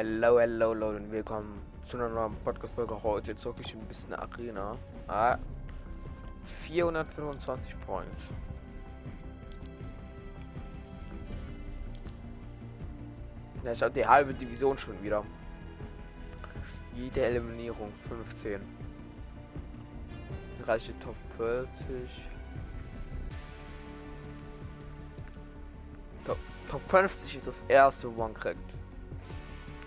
Hello, hello, Leute und willkommen zu einer neuen Podcast-Folge. Heute zocke ich ein bisschen Arena. Ah, 425 Points. Ja, ich habe die halbe Division schon wieder. Jede Eliminierung 15. Reiche Top 40. Top, Top 50 ist das erste, wo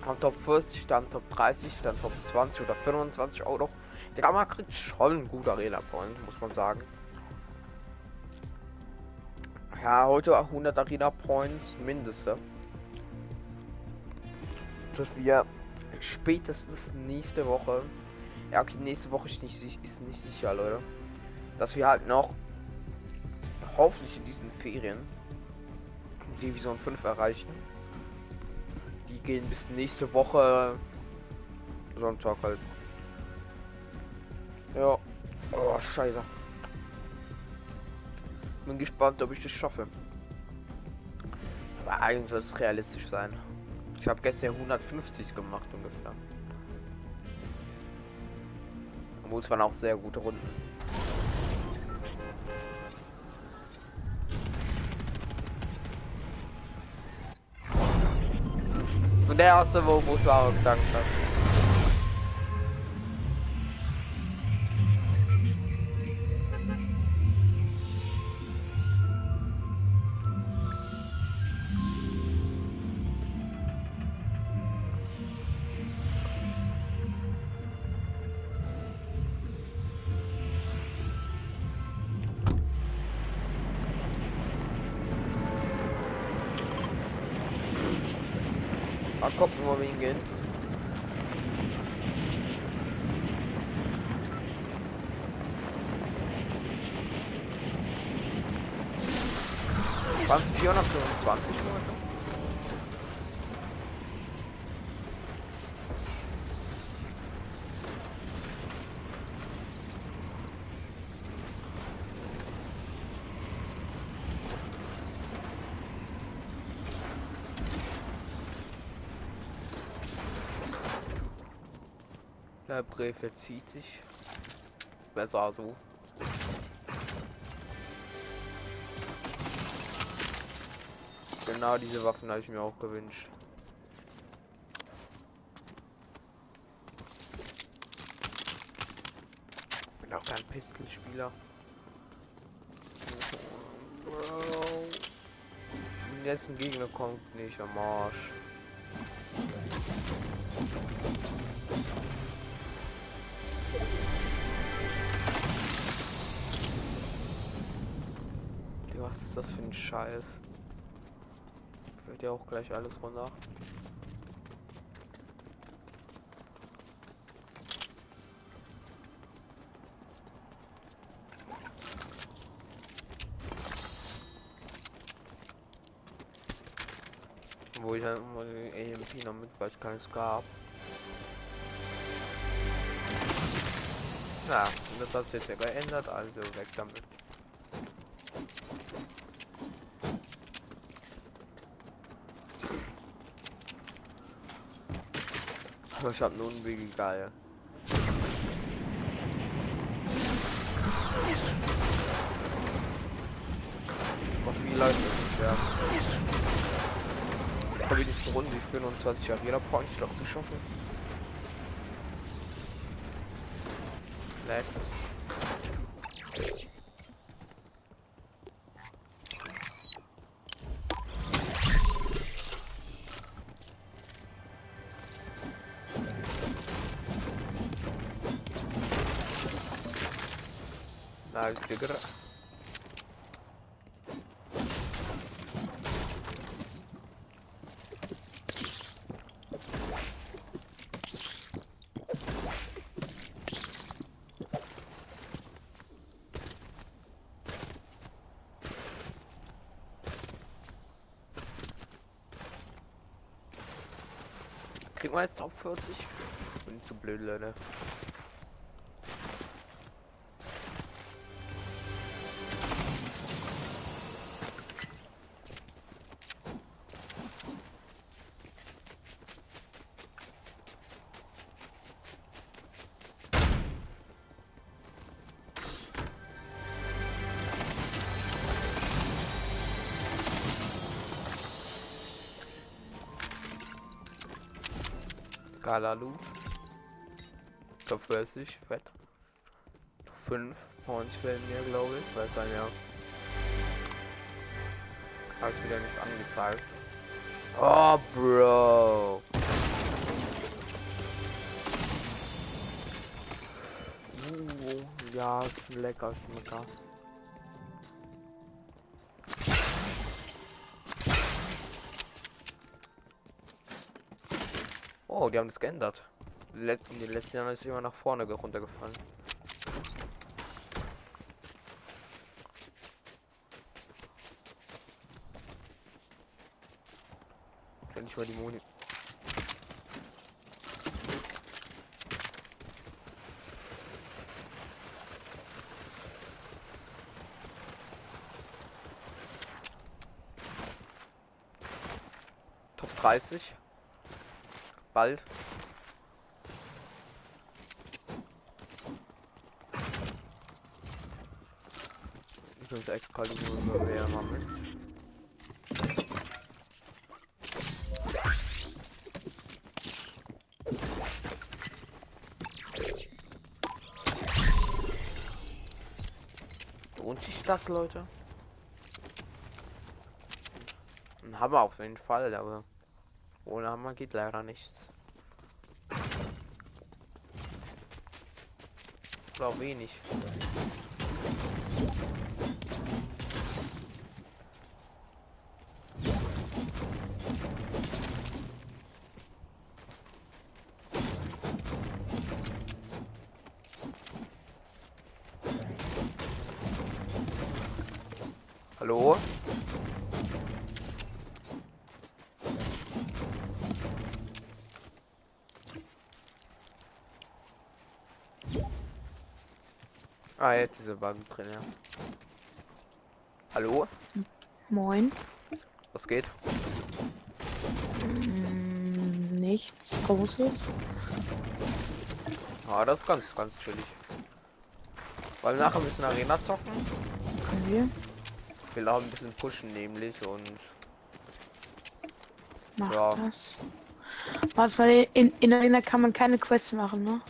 Am Top 40, dann Top 30, dann Top 20 oder 25 auch noch. Der Gamma kriegt schon guter Arena-Point, muss man sagen. Ja, heute 100 Arena-Points mindestens. Dass wir spätestens nächste Woche, ja okay, nächste Woche ist nicht, ist nicht sicher, Leute, dass wir halt noch hoffentlich in diesen Ferien Division 5 erreichen die gehen bis nächste Woche Sonntag halt. Ja. Oh, scheiße. Bin gespannt, ob ich das schaffe. Aber eigentlich soll es realistisch sein. Ich habe gestern 150 gemacht ungefähr. Wo es waren auch sehr gute Runden. Und der erste, wo es war, gedankt hat. Mal gucken, wo wir hingehen. Es 425 Leute? Brief verzieht sich. Besser so. Genau diese Waffen habe ich mir auch gewünscht. Bin auch kein Pistolspieler. Und jetzt ein Gegner kommt nicht am Arsch. Scheiß? Fällt ja auch gleich alles runter. Wo ich dann mal den AMP noch mit, weil ich keines gab. Na, das hat sich ja geändert, also weg damit. Ich hab nun wie geil. Noch wie nicht werden? Ich habe die Runde die 25 Arena Points noch zu schaffen. Next. Na, Digga. Kriegen wir jetzt Top 40? Bin zu blöd, Leute. Loot. Top 40, fett. 5 Points werden mir, glaube ich. Weil dann ja. Habe ich wieder nicht angezeigt. Oh, Bro. Uh, ja, lecker Schmecker. Oh, die haben das geändert. Letzten, die letzten Jahre ist immer nach vorne ge- runtergefallen. Wenn ich mal die Moni. Top 30. Bald. Ich muss extra nur mehr haben. Lohnt sich das, Leute? Ein Hammer auf jeden Fall, aber ohne Hammer geht leider nichts. Oder auch wenig. Ah, jetzt ist er beim drin, ja. Hallo? Moin. Was geht? Mm, nichts Großes. Ah, das ist ganz, ganz chillig. Weil nachher müssen Arena zocken. Können wir? Wir auch ein bisschen pushen nämlich und Macht Ja. das. Was, weil in, in Arena kann man keine Quests machen, ne?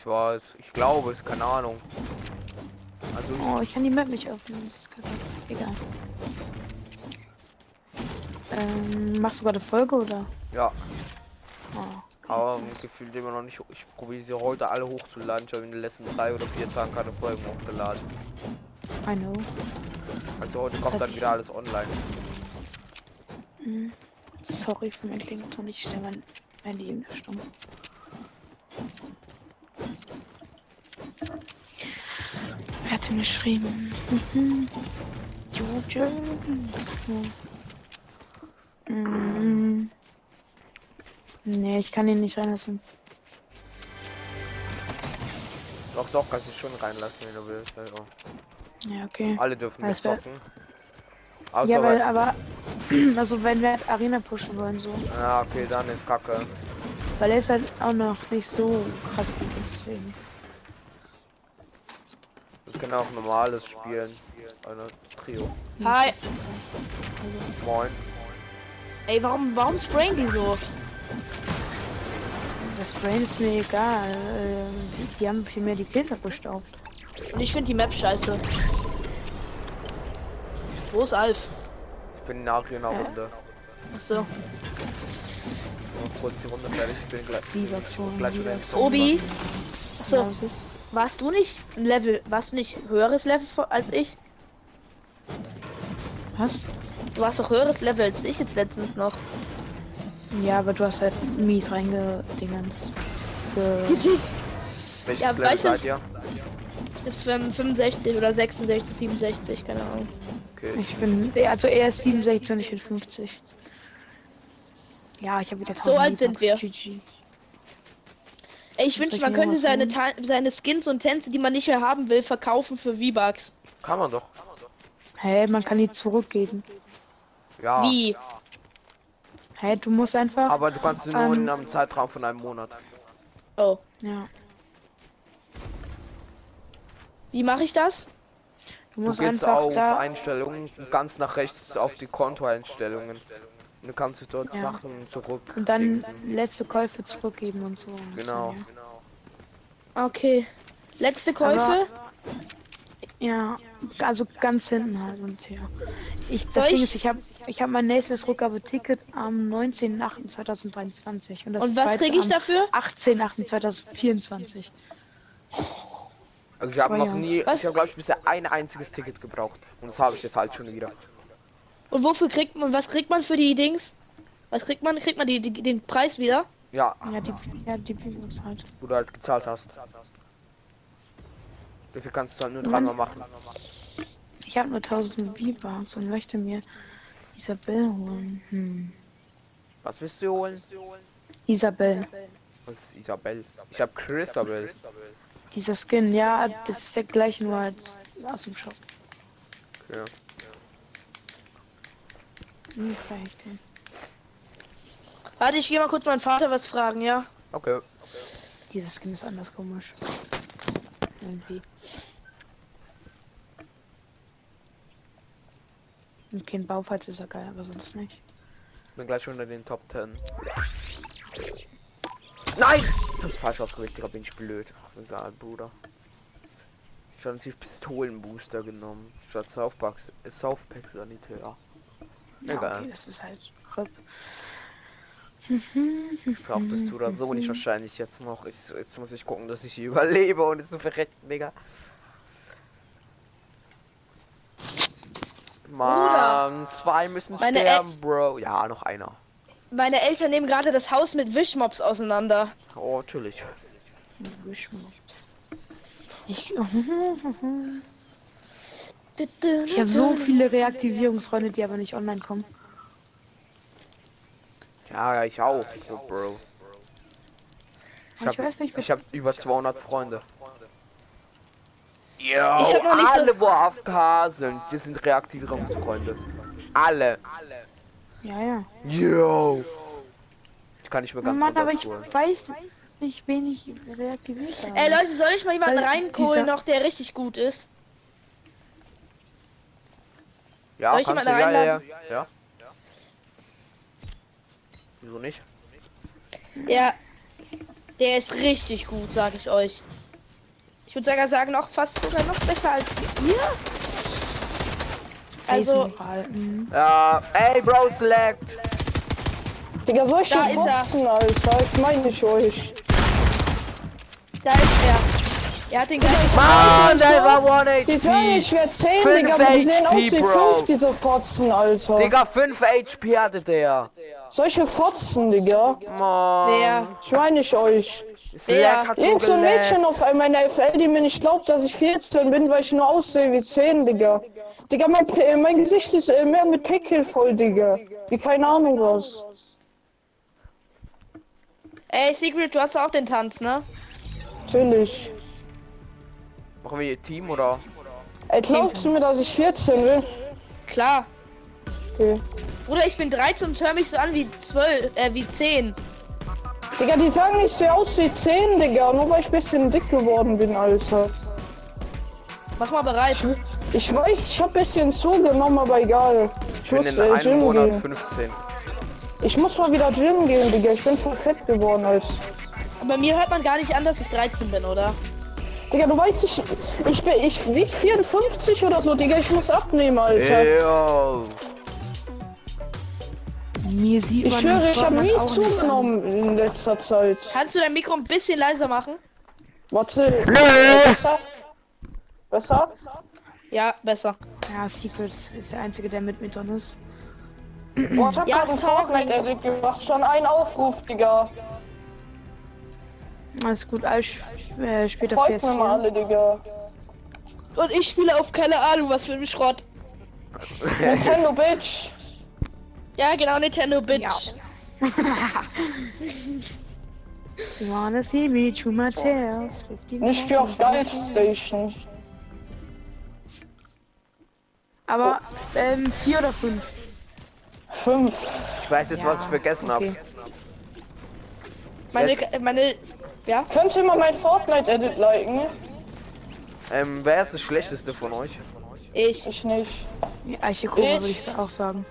ich weiß, ich glaube es, keine Ahnung. Oh, ich kann die Map nicht öffnen. Das ist kacke. Egal. Ähm, machst du gerade Folge oder? ja, Oh, aber gefühlt immer noch nicht. Ich probiere sie heute alle hochzuladen. Ich habe in den letzten drei oder vier Tagen keine Folgen hochgeladen. I know. Also heute Das kommt dann wieder alles online. Mm, Sorry für mein Klingelton. Ich stelle mein Handy in der Stumm. Wer hat denn geschrieben? Mhm. Jojo. Mm. Nee, ich kann ihn nicht reinlassen. Doch, doch, kannst du schon reinlassen, wenn du willst. Also, Ja, okay. alle dürfen Das mitzocken. Außer Ja, weil, weil, aber, also wenn wir halt Arena pushen wollen, so. ja, okay, dann ist Kacke. Weil er ist halt auch noch nicht so krass gut, deswegen. Wir können auch normales spielen. Eine Trio. Hi. Moin. Ey, warum, warum sprayen die so? Das Brain ist mir egal. ähm, Die, haben viel mehr die Kills abgestaubt. Und ich finde die Map scheiße. Wo ist Alf? Ich bin nach hier in der? Runde. Achso. Noch kurz die Runde fertig. Ich bin gleich. Vivaxon, gleich wieder Vivaxon. ins Obi, Ja, Achso, was ist? Warst du nicht ein Level, warst du nicht höheres Level vor- als ich? Was? Du warst doch höheres Level als ich jetzt letztens noch. Ja, aber du hast halt mies reingedingens. Ge Welches Ja, Level seid ihr? Fünf- 65 oder 66, 67, keine Ahnung. Okay. ich bin, also er ist 67 und ich bin 50. Ja, ich habe wieder 1000 So alt sind wir. GG. Ey, ich ich man könnte seine? Ta- seine Skins und Tänze, die man nicht mehr haben will, verkaufen für V-Bucks. Kann man doch. Hä, man kann die zurückgeben. Ja. Wie? Hä, du musst einfach. Aber du kannst sie nur Ähm. in einem Zeitraum von einem Monat. Oh. Ja. Wie mache ich das? Du Du musst gehst einfach auf da. Einstellungen, ganz nach rechts auf die Kontoeinstellungen. Du kannst dort Ja. Sachen zurück. Und dann letzte Käufe zurückgeben und so. Und Genau. So, ja. Okay. Letzte Käufe? Aber- Ja, also ganz hinten halt und ja. Ich, das Ding ich- ist, ich habe ich hab mein nächstes Rückgabeticket am 19.08.2023 und das Und was zweite kriege ich dafür? 18.08.2024. Also ich habe noch nie, Was? ich habe glaube ich bisher ein einziges Ticket gebraucht. Und das habe ich jetzt halt schon wieder. Und wofür kriegt man, was kriegt man für die Dings? Was kriegt man? Kriegt man die, die, den Preis wieder? Ja, Ja, die, ja, die Biblos halt. wo du halt gezahlt hast. Dafür kannst du halt nur dreimal machen. Ich habe nur 1000 V-Bucks und möchte mir Isabel holen. Hm. Was willst du holen? Isabel. Was ist Isabel? Ich habe Chrisabel. Dieser Skin, ja, das ist der gleiche nur als aus dem Shop. Ja. Warte, ich gehe mal kurz meinen Vater was fragen, ja? Okay. Dieser Skin ist anders komisch. Irgendwie. Okay, ein Baufalls ist ja geil, aber sonst nicht. Bin gleich unter den Top 10. Nein! Ich hab's falsch ausgewählt, bin ich blöd. Ach, egal, Bruder. Ich habe natürlich Pistolenbooster genommen. Statt Southpack, äh, Southpack Sanitär. Ja, Egal. okay, das ist halt RIP. Das so oder so nicht wahrscheinlich jetzt noch. Ich, jetzt muss ich gucken, dass ich hier überlebe und jetzt so verrecken, Digga. Mann, zwei müssen Meine sterben, Bro. Ja, noch einer. Meine Eltern nehmen gerade das Haus mit Wischmops auseinander. Oh, natürlich. Wischmops. Ich, ich habe so viele Reaktivierungsräume, die aber nicht online kommen. Ja, ja, ich auch. So, Bro. Ich hab, weiß nicht, ich hab über 200 Freunde. Yo, Ich hab noch nicht so- alle, wo AFK sind, die sind Reaktivierungsfreunde. Alle. Ja, ja. Yo. Ich kann nicht mehr ganz Mann, aber ich weiß nicht, wen ich reaktiviert habe. Ey Leute, soll ich mal jemanden dieser- noch, der richtig gut ist? Ja, Soll ich kannst du, ja, ja, ja, reinladen? ja. Wieso nicht? Ja, der ist richtig gut, sag ich euch. Ich würde sogar sagen, noch fast sogar noch besser als ihr. Also. Ja, ey, Bro, select. Digga, solche Da ist. Boxen, Alter. Ich meine nicht euch. da ist er. Er hat den gleichen. Mann, der war Die 1 sagen, HP. ich werde 10, Fünf Digga, aber die sehen aus HP, wie Bro. 5, diese Fotzen, Alter. Digga, 5 HP hatte der. Solche Fotzen, Digga. Mann. Wer? Ich meine nicht euch. Irgend so ein. Mädchen auf meiner FL, die mir nicht glaubt, dass ich 14 bin, weil ich nur aussehe wie 10, Digga. Digga, mein, P- mein Gesicht ist äh, mehr mit Pickel voll, Digga. Wie keine Ahnung was. Ey, Secret, du hast auch den Tanz, ne? Natürlich. Machen wir hier Team oder? Ey, glaubst du mir, dass ich 14 will? Klar. Okay. Bruder, ich bin 13 und hör mich so an wie 12, äh, wie 10. Digga, die sagen, ich sehe aus wie 10, Digga. Nur weil ich ein bisschen dick geworden bin, Alter. Mach mal bereit. Ich weiß, ich hab bisschen zugenommen, aber egal. Ich Ich bin muss in äh, einem Monat gehen. 15. Ich muss mal wieder Gym gehen, Digga. Ich bin voll fett geworden, Alter. Aber mir hört man gar nicht an, dass ich 13 bin, oder? Digga, du weißt, ich, ich bin, ich wieg 54 oder so, Digga. Ich muss abnehmen, Alter. Yo. Mir sieht Ich im ich habe an. zugenommen in letzter Zeit. Kannst du dein Mikro ein bisschen leiser machen? Warte. Besser? Besser? Ja, besser. Ja, Secret ist der einzige, der mit mir drin ist. Boah, ich hab Ja, grad einen. Fortnite-Edit gemacht. Schon ein Aufruf, Digga. Alles gut, alles äh, später Folgt mir mal PS4. alle, Digga. Und ich spiele auf keine Ahnung, was für ein Schrott. Nintendo Bitch. Ja, genau, Nintendo Bitch. Ja. You wanna see me to my tails? Ich spiel auf Dive Station. Aber, ähm, vier oder fünf? Fünf. Ich weiß jetzt, was ich vergessen okay. Meine, Jetzt- äh, meine, ja? Könnt ihr mal mein Fortnite-Edit liken? Ähm, wer ist das schlechteste von euch? Ich. Ich nicht. Ja, Ich? würde ich auch sagen.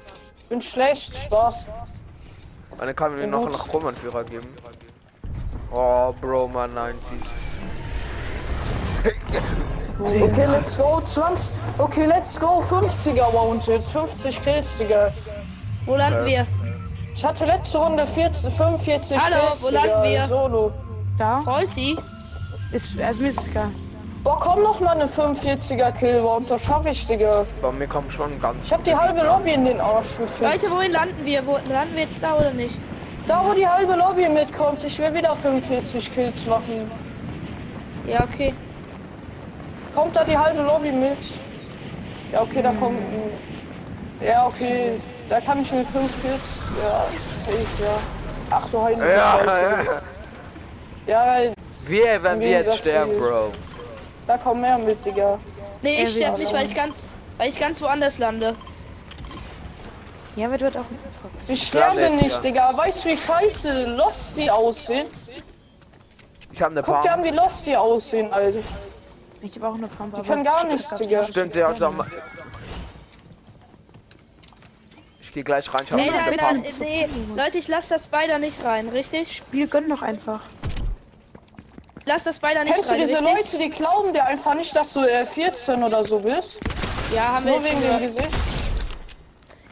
Bin schlecht, Spaß. Und dann kann mir noch einen Roman-Führer geben. Oh, Bro, man, 90. Okay, let's go. 20. Okay, let's go. 50er Mounted. 50 Kills, Digga. Wo landen Äh. wir? Ich hatte letzte Runde 40, 45 Hallo, Kills, wo landen wir? Solo. Da? Holzi? Ist, also mir ist es egal. Boah, komm noch mal eine 45er Kill, warum das schaffe ich, Digga. Bei mir kommen schon ganz. Ich hab die halbe Lobby in den Arsch gefickt. Leute, wohin landen wir? Wo landen wir jetzt da oder nicht? Da, wo die halbe Lobby mitkommt, ich will wieder 45 Kills machen. Ja, okay. Kommt da die halbe Lobby mit? Ja, okay, da kommt. ein- Ja, okay. Da kann ich mit 5 Kills. Ja, safe, ja. Ach du heilige Ja, Scheiße. ja. Ja, Wir, wenn Wie wir jetzt sterben, Bro. da kommen mehr mit, Digga. Nee, ich sterbe nicht, weil ich ganz, weil ich ganz woanders lande. Ja, wird wird auch. Ich sterbe nicht, nicht, ja. Digga. Weißt du, wie scheiße Lost die aussehen? Ich habe eine Guck dir an, Paar. wie Lost die aussehen, Alter. Ich habe auch eine Pump. Die können gar nichts, Digga. Stimmt, sie hat am- Ich gehe gleich rein. Ich hab da, da, Paar. nee, Leute, ich lasse das Spider nicht rein, richtig? Spiel gönn doch einfach. Ich lass das Spider nicht Kennst du diese richtig? Leute, die glauben dir einfach nicht, dass du äh, 14 oder so bist? Ja, haben wir Nur jetzt wegen dem. Gesicht?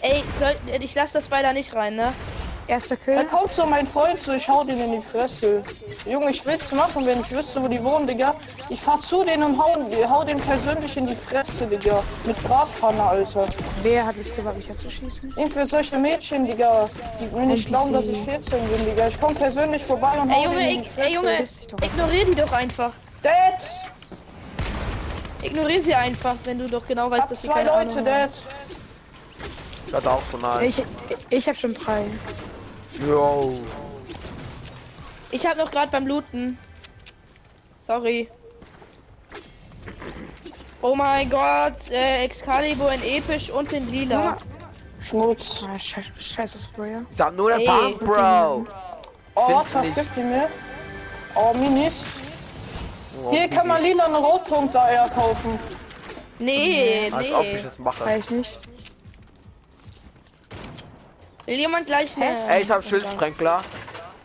Ey, soll, ich lass das Spider nicht rein, ne? Erster Da Kill. kommt so mein Freund so, ich hau den in die Fresse. Junge, ich will's machen, wenn ich wüsste, wo die wohnen, Digga. Ich fahr zu denen und hau, hau den persönlich in die Fresse, Digga. Mit Bratpfanne, Alter. Wer hat es gewagt, mich zu schießen? Irgendwie solche Mädchen, Digga, die mir nicht glauben, dass ich 14 bin, Digga. Ich komm persönlich vorbei und Ey, hau Junge, den in die Fresse. ey, Junge, ignorier die doch einfach. Dad! Ignorier sie einfach, wenn du doch genau weißt, Hab dass sie zwei keine Leute, Ahnung haben. Dad. Das auch von allen. Ich, ich habe schon drei. Yo. Ich hab noch gerade beim Looten. Sorry. Oh mein Gott, äh, Excalibur in episch und in lila. Schmutz. Ah, scheiße, scheiße Sprayer. Hab nur Ey. Pump, Bro. Oh, gibt die mir? Oh, Minis. Oh, Hier kann man lila eine Rotpunkt da eher kaufen. Nee, Als ob ich nee. das mache. Weiß nicht. Will jemand gleich eine... Ey, ich hab Schildsprenkler.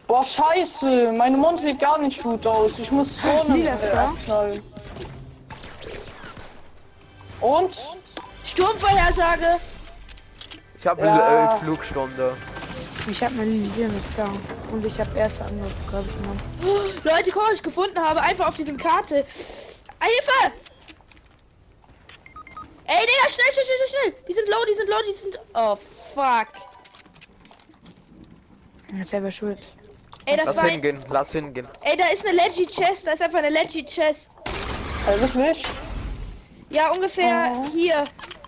Boah, scheiße. Meine Mund sieht gar nicht gut aus. Ich muss vorne äh, Star? abknallen. Und? Sturmvorhersage! Ich hab Ja. eine Flugstunde. Ich habe eine Liliane Scar. Und ich habe erste Angriff, glaube ich, genommen. Leute, guck, was ich gefunden habe. Einfach auf diesem Karte. Ah, Hilfe! Ey, Digga, schnell, schnell, schnell, schnell! Die sind low, die sind low, die sind... Oh, fuck. Ist selber schuld. Ey, das Lass war... hingehen, lass hingehen. Ey, da ist eine Leggy Chest. Da ist einfach eine Leggy Chest. Äh, wirklich? Ja, ungefähr Oh. hier.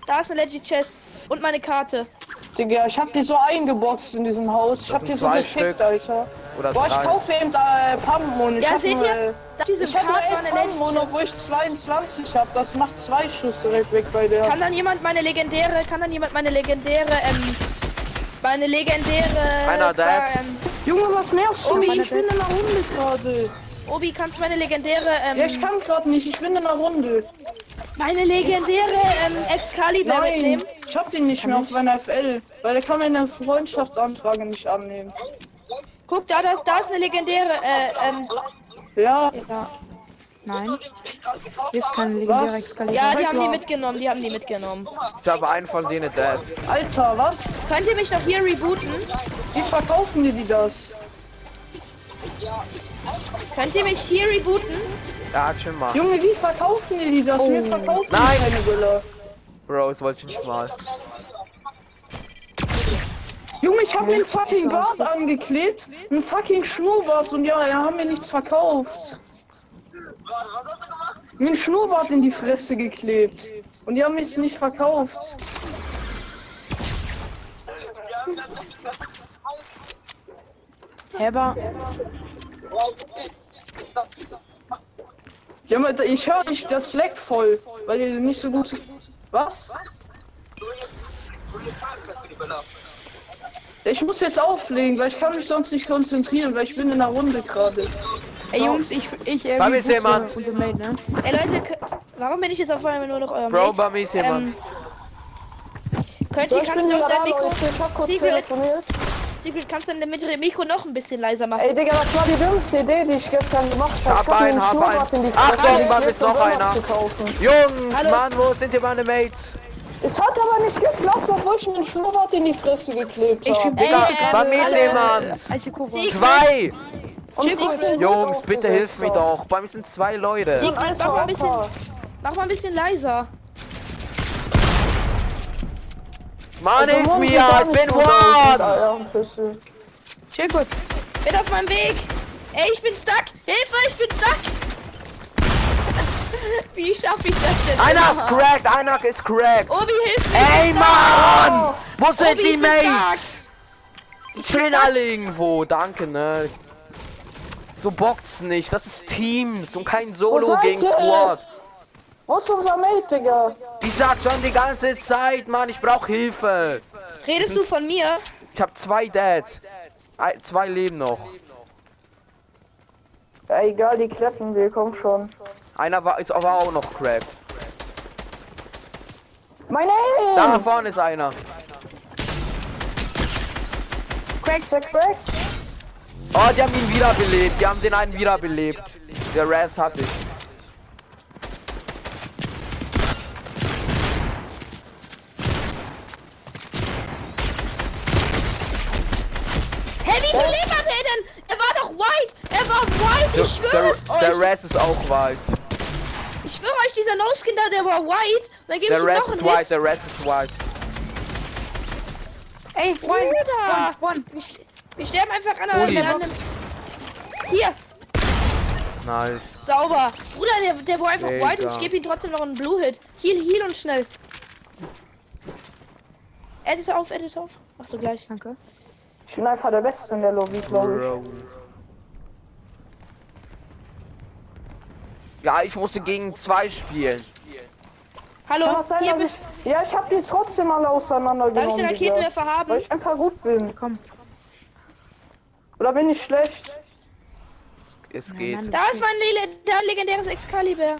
Da ist eine Leggy Chest. Und meine Karte. Digga, ich hab die so eingeboxt in diesem Haus. Ich Das hab die so Stück. Alter. Oder Boah, ich kaufe eben äh, Pumpen ich Ja, hab seht nur, ihr? äh, Da diese Ich hab nur Karte war 11 eine Leggy Pumpen, obwohl ich 22 hab. Das macht zwei Schuss direkt weg bei der. Kann dann jemand meine legendäre, kann dann jemand meine legendäre, ähm, meine legendäre, Einer ähm, Junge, was nervst du Obi, mich? Ich bin in einer Runde gerade. Obi, kannst du meine legendäre, ähm, Ja, ich kann gerade nicht. Ich bin in einer Runde. meine legendäre, ähm, Excalibur Nein, mitnehmen? ich hab den nicht mehr auf meiner FL, weil der kann meine Freundschaftsanfrage nicht annehmen. Guck, da, da, da ist eine legendäre, äh, ähm, Ja, Ja. Nein. Hier ist keine legendäre Was? Excalibur. ja, die haben die mitgenommen, die haben die mitgenommen. Ich habe einen von denen dead. Alter, was? Könnt ihr mich doch hier rebooten? Wie verkaufen die die das? Könnt ihr mich hier rebooten? Ja, chill mal. Junge, wie verkaufen die die das? Mir verkaufen die Nein. keine Gülle. Bro, das wollte ich nicht mal. Junge, ich hab mir einen fucking Bart angeklebt, einen fucking Schnurrbart und ja, da haben mir nichts verkauft. Mir einen Schnurrbart in die Fresse geklebt und die haben mich nicht verkauft. Heber. Ja, aber ich höre dich, das leckt voll, weil ihr nicht so gut. Was? Ich muss jetzt auflegen, weil ich kann mich sonst nicht konzentrieren, weil ich bin in der Runde gerade. Ey Jungs, ich ich äh, Bei mir ist jemand. Unser Mate, ne? Ey Leute, warum bin ich jetzt auf einmal nur noch euer Bro, Mate? bei mir ist jemand. Ähm, Könnt So, ihr, ich kannst du dein Mikro. Ich Secret. Secret, kannst du dein mittlere Mikro noch ein bisschen leiser machen? Ey, Digga, das war die dümmste Idee, die ich gestern gemacht habe. Hab Ich einen, hab einen. in die Achtung, gelegt, ist noch einer. Jungs, Hallo. Mann, wo sind hier meine Mates? Es hat aber nicht geklappt, obwohl ich mir den Schnurrbart in die Fresse geklebt Ich habe. bin Digga, bei mir jemand. Zwei! Chico, ich Jungs, bitte hilf mir doch. Bei mir sind zwei Leute. Mach mal ein bisschen, Opa. mach mal ein bisschen leiser. Mann, Also, hilf mir, ich bin one! Chill kurz. Bin auf meinem Weg. Ey, ich bin stuck. Hilfe, ich bin stuck. Wie schaffe ich das denn? Einer ist cracked, einer ist cracked. Obi, hilf mir. Ey, ich bin. Mann! Wo sind die ich bin Mates? Die chillen alle irgendwo, danke, ne? So bockt's nicht, das ist Teams und kein Solo gegen? Squad. Wo ist unser Mate, Digga? Ich sag schon die ganze Zeit, Mann, ich brauch Hilfe. Redest du von mir? Ich hab zwei Dads. Ein- Zwei leben noch. Ja, egal, die kleppen wir, komm schon. Einer war, ist aber auch noch cracked. Meine Da vorne ist einer. Crack, crack, crack. Oh, die haben ihn wiederbelebt. Die haben den einen wiederbelebt. Der Raz hatte ich. Hä, wie viel Leben hat er denn? Er war doch white. Er war white. Ich schwöre es der, der euch. Raz ist auch white. Ich schwöre euch, dieser No-Skin da, der war white. Dann gebe ich Der ihm Raz noch ist einen white. Hit. Der Raz ist white. Ey, one, Bruder. one, one. Wir, sterben einfach an an einem... Hier, Nice. sauber. Bruder, der, der war einfach Digga. white und ich gebe ihm trotzdem noch einen Blue-Hit. Heal, heal und schnell. Edit auf, edit auf. Machst du gleich. Danke. Ich bin einfach der Beste in der Lobby, glaube Bro. Ja, ich musste gegen zwei spielen. ich. Hallo, sein, hier ich... Ja, ich hab die trotzdem alle Darf ich auseinandergenommen, den. Raketenwerfer haben? Weil ich einfach gut bin. Komm. Oder bin ich schlecht? Es Nein, geht. nein, Da ist mein le da legendäres Excalibur.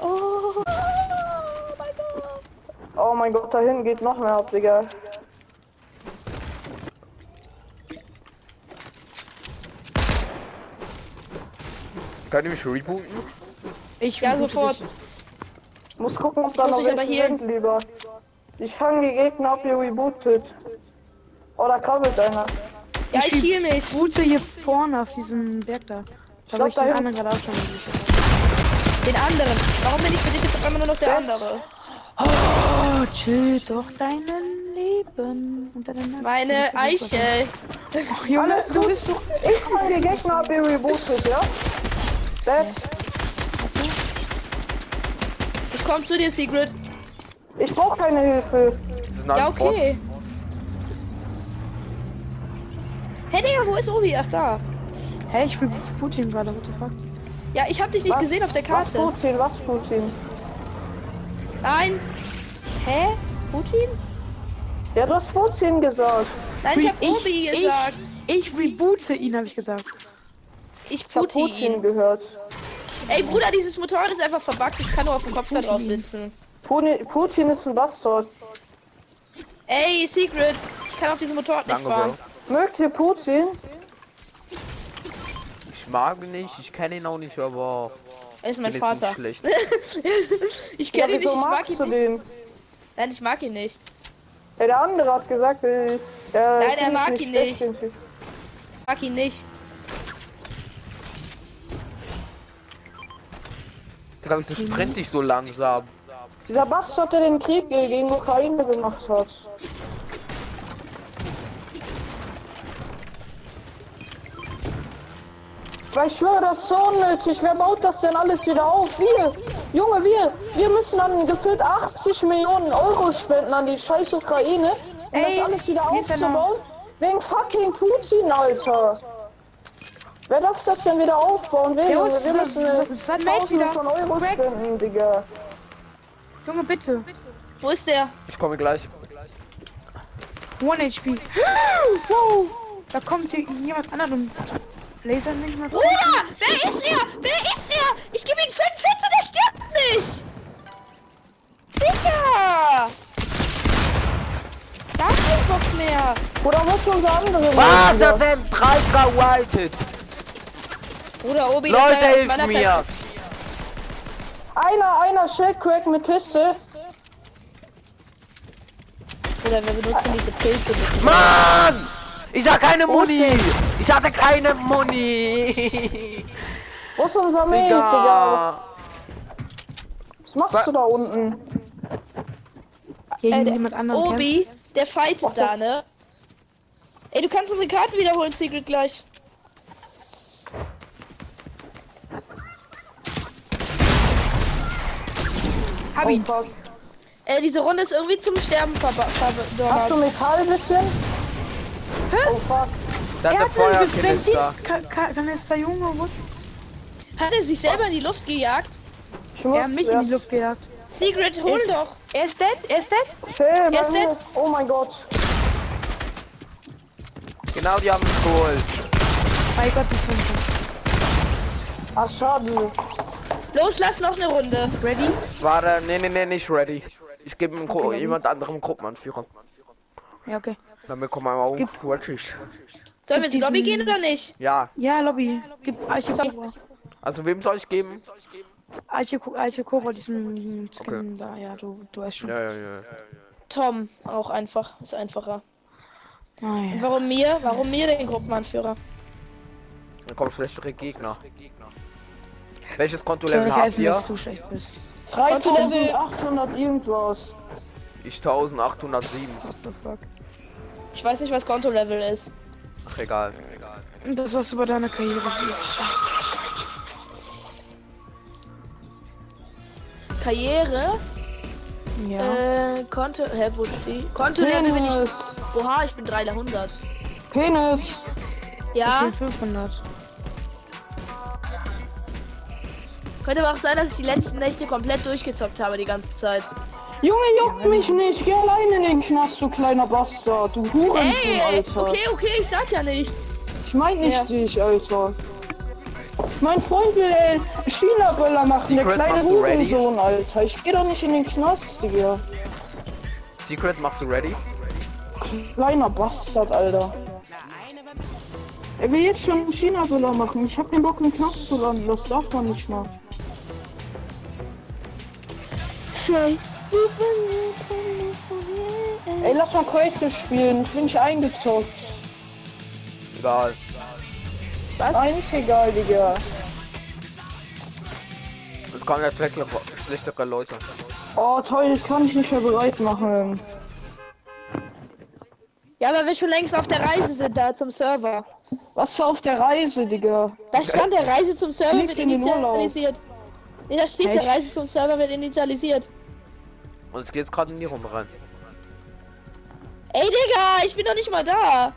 Oh. mein Gott. Oh mein Gott, dahin geht noch mehr ab, Digga. Könnt ihr mich rebooten? Ich Ja, sofort. dich. Muss gucken, ob da noch welche hier- sind, lieber. Ich fange die Gegner ab, ihr rebootet. Oh, da krabbelt einer. Ja, ich heal mich. Boote hier vorne auf diesem Berg da. Da habe ich den anderen gerade auch schon gesehen. Den anderen. Warum bin ich für dich jetzt auf einmal nur noch der andere? Oh, chill doch dein Leben. Und deine Meine Eiche. Oh, Junge, Alles du gut. bist doch... Ich fange die Gegner ab, ihr rebootet, ja? That's. Ich komm zu dir, Secret. Ich brauch keine Hilfe. Ja, okay. Hey, Digga, wo ist Obi? Ach, da. Hä, ich will Putin gerade, what the fuck? Ja, ich hab dich nicht Was? gesehen auf der Was Karte. Putin, was Putin? Nein. Hä? Putin? Ja, du hast Putin gesagt. Nein, ich hab Ich- Obi ich- gesagt. Ich reboote ihn, habe ich gesagt. Ich Ich hab Putin Putin. gehört. Ey, Bruder, dieses Motorrad ist einfach verbuggt. Ich kann nur auf dem Kopf da drauf sitzen. Putin, Putin ist ein Bastard. Ey, Secret. Ich kann auf diesem Motorrad nicht Danke, fahren. Bro. Mögt ihr Putin? Ich mag ihn nicht, ich kenne ihn auch nicht, aber Er ist ich mein nicht Vater. schlecht. Ich Ja, kenne ihn nicht, wieso ich mag ihn nicht. den? Nein, ich mag ihn nicht. Ja, der andere hat gesagt, äh, äh, er find ich mag ihn nicht. Ich mag ihn nicht. Digga, wieso sprint ich so langsam? Dieser Bastard, der den Krieg gegen Ukraine gemacht hat. Weil ich schwöre, das ist so unnötig. Wer baut das denn alles wieder auf? Wir! Junge, wir! Wir müssen dann gefühlt 80 Millionen Euro spenden an die scheiß Ukraine, um Ey, das alles wieder aufzubauen. Wegen fucking Putin, Alter! Wer darf das denn wieder aufbauen? Wir, Junge, das wir ist- müssen Tausende wieder. von Euro Cracked. spenden, Digga. Junge, bitte. Wo ist der? Ich komme gleich. One HP. Wow. Da kommt hier jemand anderen. Laser nicht mal. Bruder! Wer ist er? Wer ist er? Ich gebe ihm 5 Hits und er stirbt nicht! Digga! mehr. Oder was ist unser andere? Was hat denn? Drei gewaltet. Bruder, Obi, Leute, hilft mir. Einer, einer Shellcrack mit Piste. Bruder, wir benutzen diese Pilze. Mann! Ich hab keine Muni! Ich hatte keine Muni! Wo ist unser Mate, Digga? Was machst du da unten? Gegen Äh, der jemand anderen. Obi, der fightet Warte. da, ne? Ey, du kannst unsere Karten wiederholen, Secret, gleich. Hab Oh, ihn. fuck. Äh, diese Runde ist irgendwie zum Sterben Hast du. Metall bisschen? Oh fuck. Da Er ist der hat einen Feuerkanister. Benzinkanister, Junge. Wo? Hat er sich selber in die Luft gejagt? Ich muss Er hat mich in die Luft gejagt. Secret, hol Ist- doch. Er ist dead, er ist dead. Phil, Er ist dead. Oh mein Gott. Genau, die haben mich geholt. Bei Gott, die Zunge. Ach, schade. Los, lass noch eine Runde. Ready? Warte, nee, nee, nee, nicht ready. Ich gebe ihm Okay, jemand anderem Gruppenanführer. Ja, okay. Damit kommen wir auch. Watchig. Sollen wir in die diesen- Lobby gehen oder nicht? Ja, Ja, Lobby. Gib Cobra. also wem soll ich geben? Eiche, Co- Eiche Cobra, diesen Skin da. Ja, du, du weißt schon. Ja, ja, ja. Tom, auch einfach. Ist einfacher. Ah, Und ja. warum mir? Warum mir den Gruppenanführer? Dann kommen schlechtere Gegner. Welches Kontolevel habt ihr? dass du schlecht bist. 3800 irgendwas. Ich 1807. What the fuck? Ich weiß nicht, was Kontolevel ist. Ach, egal. Und das, was du bei deiner Karriere siehst. Karriere, Ja. äh, Konto, hä, wo ist die? Kontolevel bin ich, oha, ich bin 300. Penis. Ich Ja, bin 500. könnte aber auch sein, dass ich die letzten Nächte komplett durchgezockt habe die ganze Zeit. Junge, juck mich nicht. Geh alleine in den Knast, du kleiner Bastard. Du Hurensohn, Ey, Alter. okay, okay, ich sag ja nichts. Ich mein nicht Ja. dich, Alter. Mein Freund will äh, China-Böller machen, der Secret, kleine du ready? Hurensohn, Alter. Ich geh doch nicht in den Knast, Digga. Secret, machst du ready? Kleiner Bastard, Alter. Er will jetzt schon China-Böller machen. Ich hab keinen Bock, im Knast zu landen. Das darf man nicht mal. Ey, lass mal Quake spielen. Ich bin nicht eingezockt. Egal. Was? Eigentlich egal, Digga. Es kommen ja schlechtere, schlechtere Leute. Oh, toll, das kann ich nicht mehr bereit machen. Ja, weil wir schon längst auf der Reise sind da zum Server. Was für auf der Reise, Digga. Da stand der Reise zum Server Urlaub. initialisiert. Nee, da steht Echt? der Reise zum Server wird initialisiert. Und es geht jetzt gerade in die Runde rein. Ey, Digga, ich bin doch nicht mal da.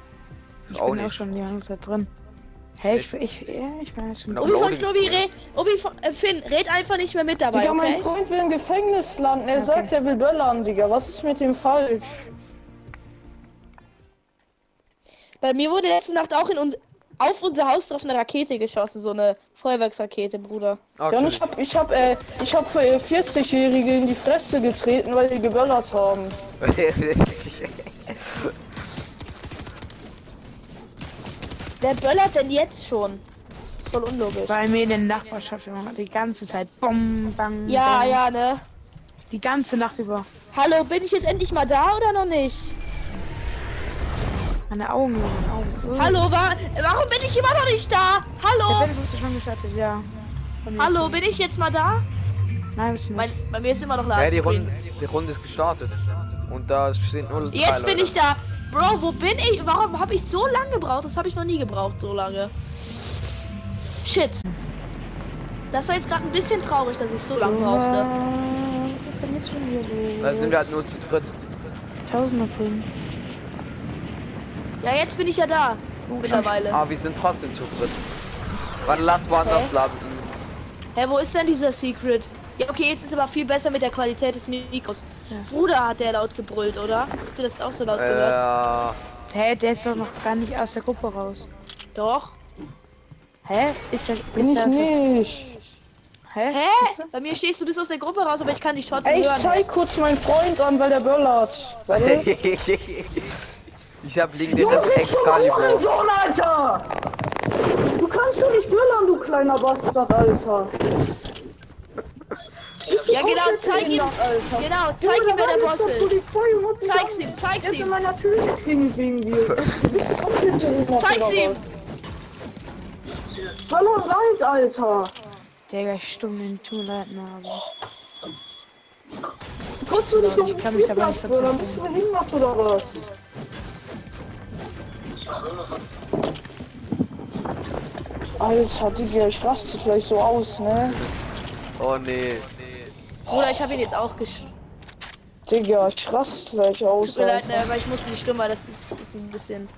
Ich Auch bin auch nicht. schon die ganze Zeit drin. Hey, ich, ich, ja, ich bin jetzt schon Genau. Obi von Knobi, red, Obi von, äh, Finn, red einfach nicht mehr mit dabei, Digga, mein okay? Freund will im Gefängnis landen. Er sagt, er will böllern, Digga. Was ist mit dem falsch? Bei mir wurde letzte Nacht auch in uns, auf unser Haus drauf eine Rakete geschossen, so eine Feuerwerksrakete, Bruder. Ah, Ja, und ich hab, ich hab, äh, ich hab für 40-Jährige in die Fresse getreten, weil die geböllert haben. Wer böllert denn jetzt schon? Ist voll unlogisch. bei mir in der Nachbarschaft immer die ganze Zeit. Bom, bang, Ja, bang. ja, ne? Die ganze Nacht über. Hallo, bin ich jetzt endlich mal da oder noch nicht? Meine Augen, meine Augen. Hallo, wa warum bin ich immer noch nicht da? Der Hallo? Bett ist schon gestartet, ja. Hallo, bin ich jetzt mal da? Nein, bist du Mein, nicht. bei mir ist immer noch ja, die. Runde, die Runde ist gestartet. Und da sind nur drei Jetzt bin Leute. ich da. Bro, wo bin ich? Warum habe ich so lange gebraucht? Das habe ich noch nie gebraucht, so lange. Shit. Das war jetzt gerade ein bisschen traurig, dass ich so lange brauchte. Was ist denn jetzt schon wieder los? Da sind wir halt nur zu dritt. Tausender Ping. Ja, jetzt bin ich ja da. Mittlerweile. Aber wir sind trotzdem zu dritt. Warte, lass woanders Hä? landen. Hä, wo ist denn dieser Secret? Ja, okay, jetzt ist aber viel besser mit der Qualität des Mikros. Ja. Bruder hat der laut gebrüllt, oder? Habt ihr das auch so laut gehört? Äh, Hä, der ist doch noch gar nicht aus der Gruppe raus. Doch. Hä? Ist der. Bin ist ich der nicht. Hä? Hä? Bei mir stehst du bist aus der Gruppe raus, aber ich kann dich trotzdem Ey, ich hören. zeig kurz meinen Freund an, weil der böllert. Ich hab legendäres Excalibur. Hurensohn, Alter! Du kannst doch nicht böllern, du kleiner Bastard, Alter. Ja, genau, zeig ihm- Alter. Genau, zeig ihm, wer der Boss ist. Zeig's ihm, zeig's ihm. meiner Tür geklingelt wegen dir. Zeig's oder ihm. Hallo, leid, Alter. Digga, stumm den Toiletten haben. Kannst du nicht auf Ich den kann mich dabei nicht Spielplatz böllern? Bist du behindert oder was? Alter, Digga, ich raste gleich so aus, ne? Oh nee. Bruder, ich habe ihn jetzt auch gesch... Digga, ich raste gleich aus. Tut mir leid, ne, aber ich muss nicht stimmen, weil das ist, ist ein bisschen...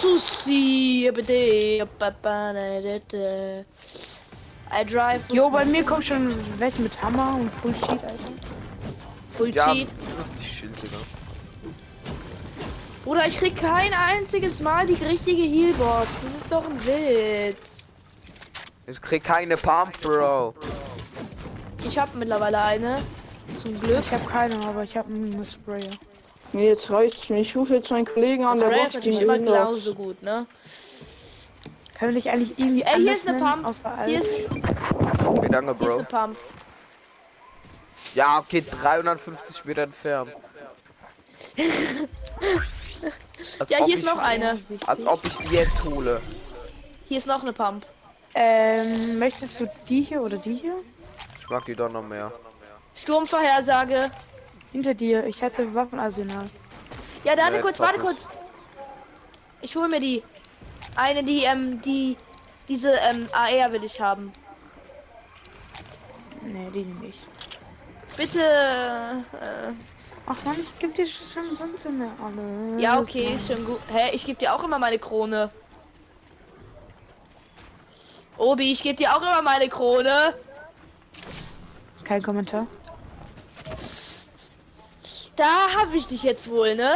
Susi, bitte, ne, I drive Jo, bei mir kommt schon welche mit Hammer und Full Sheet, Alter. Full Ja, richtig Schild. Bruder, ich krieg kein einziges Mal die richtige Healbox. Das ist doch ein Witz. Ich krieg keine Pump, Bro. Ich habe mittlerweile eine. Zum Glück. Ich habe keine, aber ich habe einen Sprayer. Nee, jetzt reicht's mir. Ich rufe jetzt meinen Kollegen an, der Box die immer genauso gut, ne? Können wir nicht eigentlich irgendwie Ey, hier ist eine Pump. Hier ist, Okay, danke, hier ist Bro. eine Pump. Ja, okay, 350 Meter entfernt. Als Ja, hier ist noch eine. Als ob ich die jetzt hole. Hier ist noch eine Pump. Ähm, möchtest du die hier oder die hier? Ich mag die doch noch mehr. Sturmvorhersage. Hinter dir. Ich hatte Waffenarsenal. Ja, warte Ja, kurz, warte kurz. Ich hole mir die. Eine, die, ähm, die, diese, ähm, AR will ich haben. Nee, die nehme ich. Bitte, äh, Ach man, ich geb dir schon sonst immer alle. ja, okay, schon gut. Hä, ich gebe dir auch immer meine Krone. Obi, ich gebe dir auch immer meine Krone. Kein Kommentar. Da habe ich dich jetzt wohl, ne?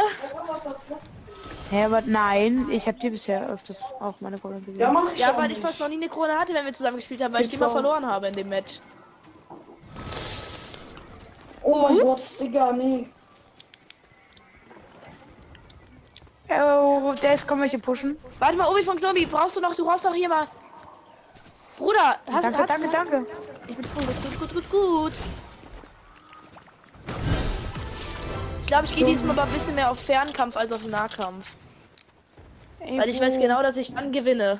Hä, aber nein, ich habe dir bisher öfters auch meine Rolle gegeben. Ja, mach ich Ja, weil ich fast noch nie eine Krone hatte, wenn wir zusammen gespielt haben, weil ich die Jetzt immer verloren habe in dem Match. Oh mein Gott, Digga, nee. Oh, der ist kommen welche pushen. Warte mal, Obi von Knobi, brauchst du noch, du brauchst doch hier mal. Bruder, hast danke, hast, danke, danke. Ich bin voll gut, gut, gut, gut. Ich glaube, ich gehe diesmal aber ein bisschen mehr auf Fernkampf als auf Nahkampf. Ey, Weil ich weiß genau, dass ich dann gewinne.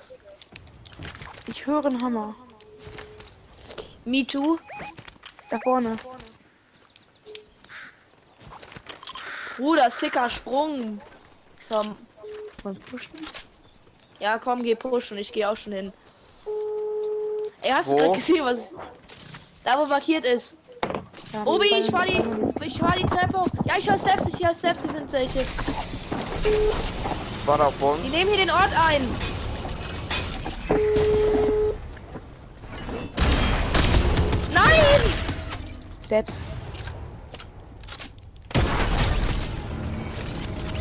Ich höre einen Hammer. Me too. Da vorne. Bruder, sicker Sprung. Komm. Wollen pushen? Ja, komm, geh pushen. Ich gehe auch schon hin. Ey, hast Wo? du gerade gesehen, was... Da, wo markiert ist. Ja, Obi, ich fahr die... Ich fahr die Treppe hoch. Ja, ich höre Steps, ich höre Steps, hier sind welche. War auf uns. Die nehmen hier den Ort ein. Nein! Dead.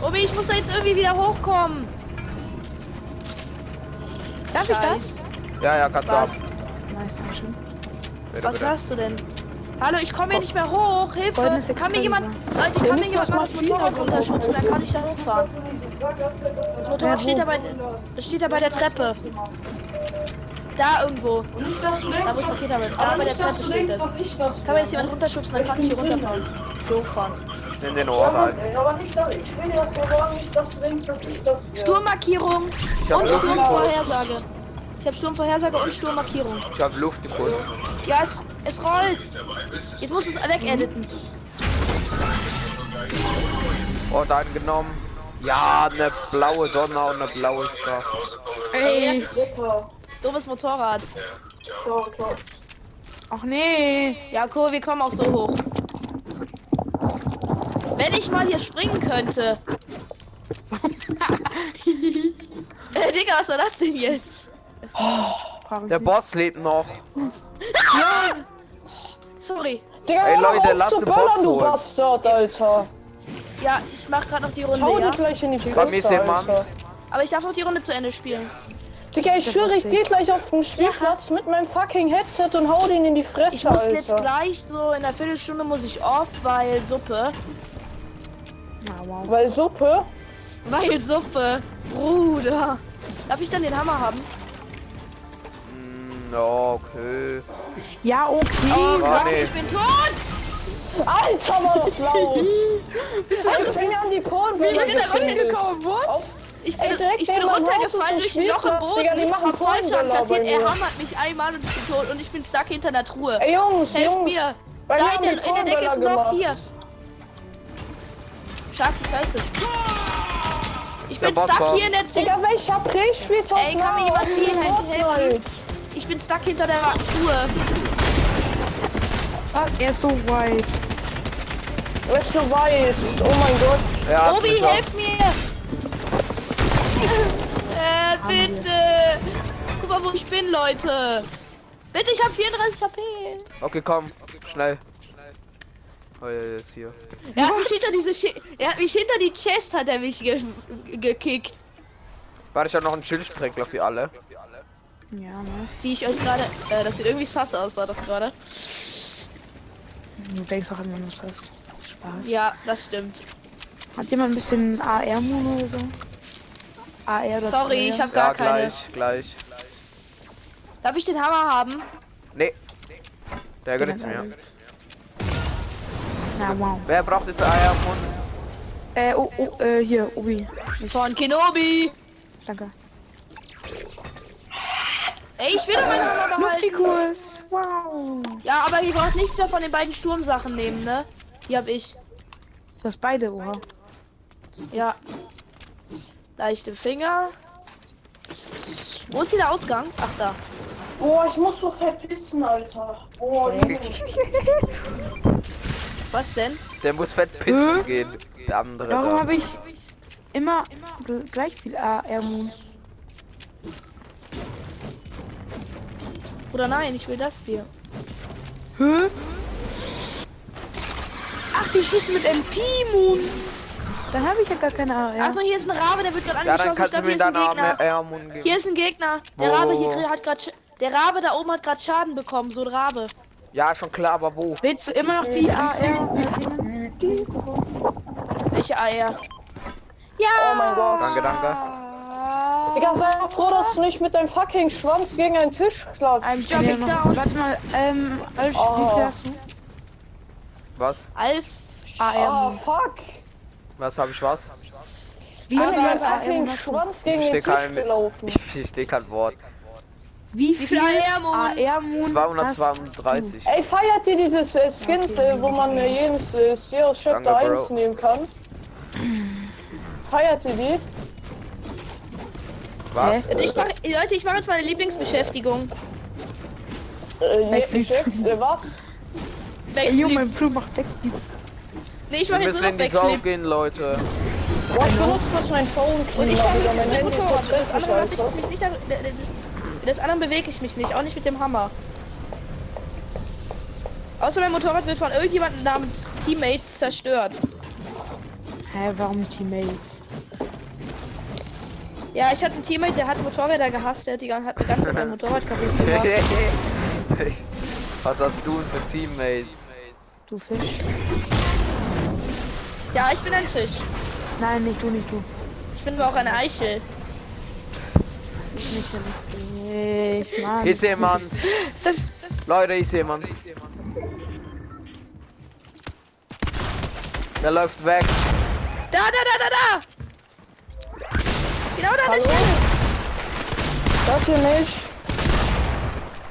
Obi, ich muss da jetzt irgendwie wieder hochkommen. Darf ich das? Scheiß. Ja, ja, kannst du ab. Nice, Dankeschön. Bitte, Was bitte. hast du denn? Hallo, ich komme hier nicht mehr hoch. Hilfe! Kann mir jemand, Leute, kann mir jemand mal das Motorrad runterschubsen, dann kann ich da hochfahren. Das Motorrad steht da bei, das steht da bei der Treppe. Da irgendwo. Nicht das links, Da wo ich markiert habe. Da aber bei der Treppe steht das. Kann mir jetzt jemand runterschubsen, dann kann ich hier runterfahren. Hier hochfahren. Ich nehm den nicht das. Sturmmarkierung Ich und. Sturmvorhersage. Ich habe Sturmvorhersage und Sturmmarkierung. Ich hab Luft gekostet. Ja, es, es rollt. Jetzt musst du es wegediten. Ort eingenommen. Ja, eine blaue Sonne und eine blaue Star. Ey, doofes Motorrad. Ach nee. Ja, cool, wir kommen auch so hoch. Wenn ich mal hier springen könnte. äh, Digga, was war das denn jetzt? Ich Der. Boss lebt noch. Sorry. Digga, Ey, Leute, lass den Boss du holen. Bastard, Alter. Ja, ich mach gerade noch die Runde, Schau ja? gleich in die Fresse. Alter. Aber ich darf noch die Runde zu Ende spielen. Digga, ich schwöre, ich geh gleich auf den Spielplatz mit meinem fucking Headset und hau den in die Fresse, Ich muss jetzt Alter. gleich so in einer Viertelstunde muss ich off, weil Suppe. Wow. Weil Suppe. Weil Suppe. Bruder. Darf ich dann den Hammer haben? Ja, okay. Ja, okay. Oh Ah, Gott, nee. ich bin tot! Alter, war das laut! Alter, fing an die Polenbälle bin da gezündet. What? Auf- Ich Ey, bin, direkt ich bin runtergefallen ist durch ein ein Loch im Boden. Digga, die machen bei kassiert. Er hammert mich einmal und ich bin tot und ich bin stuck hinter einer Truhe. Ey, Jungs, Helft Jungs. mir! Bei Da mir in der, der Decke ist ein Polenböller Gemacht. hier. Scheiße, scheiße. Ich bin Boss stuck kommt. hier in der Zelle. Digga, welcher Pre-Spieltag? Ey, kann mir jemand hier helfen? Ich bin stuck hinter der Truhe. Ah, er ist so weit. Weißt du, weißt. Oh mein Gott. Er hat Obi, helf mir! Äh, bitte! Guck mal, wo ich bin, Leute! Bitte, ich hab 34 HP! Okay, komm. Schnell. Oh, ja, jetzt hier. Er hat mich hinter diese Sch Er hat mich hinter die Chest hat er mich ge gekickt. Warte, ich habe noch einen Schildsprenkler für alle. Ja, nice. Die ich euch gerade. Äh, das sieht irgendwie sass aus, sah das gerade. Du denkst auch immer, dass das Spaß. Ja, das stimmt. Hat jemand ein bisschen AR-Mono oder so? AR oder Sorry, ich hab Ja, gar keine. gleich, gleich. Darf ich den Hammer haben? Nee. Der gehört jetzt mir. Na, wow. Wer braucht jetzt Eier im Mund? Äh, oh, oh, äh, hier, Obi. Von Kenobi! Danke. Ey, ich will doch meinen Hammer behalten. Luftikus! Wow! Ja, aber ihr braucht nichts mehr von den beiden Sturmsachen nehmen, ne? Die hab ich. Du hast beide, oha. Ja. Leichte Finger. Wo ist hier der Ausgang? Ach da. Boah, ich muss so verpissen, Alter. Boah. Was denn? Der muss fett pissen Hä? gehen. Der andere Warum habe ich immer gl- gleich viel AR-Mono? Oder nein, ich will das hier. Hä? Ach, die schießen mit MP-Moon. Dann habe ich ja gar keine AR. Achso, hier ist ein Rabe, der wird gerade Ja, angeschossen. dann kannst ich du glaub, mir hier ist ein deinen Arm Gegner. Eier im Mund geben. Hier ist ein Gegner. Der? Rabe hier hat gerade der Rabe da oben hat gerade Schaden bekommen, so ein Rabe. Ja, schon klar, aber wo? Willst du immer noch die AR? Welche Eier? Ja! Oh mein Gott. Danke, danke. Digga, sei mal froh, dass du nicht mit deinem fucking Schwanz gegen einen Tisch klatscht. I'm noch. down. Warte mal, ähm, Alf, Oh. wie hast du? Was? Alf. AR. Oh, fuck. Was habe ich was? Wie Ich mit meinem AR fucking? Schwanz gegen Ich den steh Tisch gelaufen. Ich verstehe kein Wort. Wie Wie viel viel AR-Moon? AR-Moon? 232. Ey, feiert ihr dieses äh, Skins, äh, wo man äh, jedes äh, Sierra Chapter Danke, Bro. 1 nehmen kann? Feiert ihr die? Was? Ich mach, Leute, ich mache jetzt meine Lieblingsbeschäftigung. Äh, Backflip. Äh, was? Ey, Junge, Backflip. mein Blut macht weg. Nee, ich Wir mache jetzt nur in noch Backflip. gehen, Leute. Boah, ich benutze kurz mein Phone Und ich mein Handy. Das tatsächlich, andere lasse Alter. ich mich nicht. Das, das andere bewege ich mich nicht, auch nicht mit dem Hammer. Außer mein Motorrad wird von irgendjemandem namens Teammates zerstört. Hä, warum Teammates? Ja, ich hatte einen Teammate, der hat Motorräder gehasst, der hat, die, gan- hat mir ganz Zeit mein Motorrad kaputt gemacht. Was hast du für Teammates? Du Fisch? Ja, ich bin ein Fisch. Nein, nicht du, nicht du. Ich bin aber auch eine Eichel. Das ist nicht lustig, Mann. Jemand? Ist das, das Leute, ist jemand. Der läuft weg. Da, da, da, da, da! Genau da, Hallo? Das hier nicht.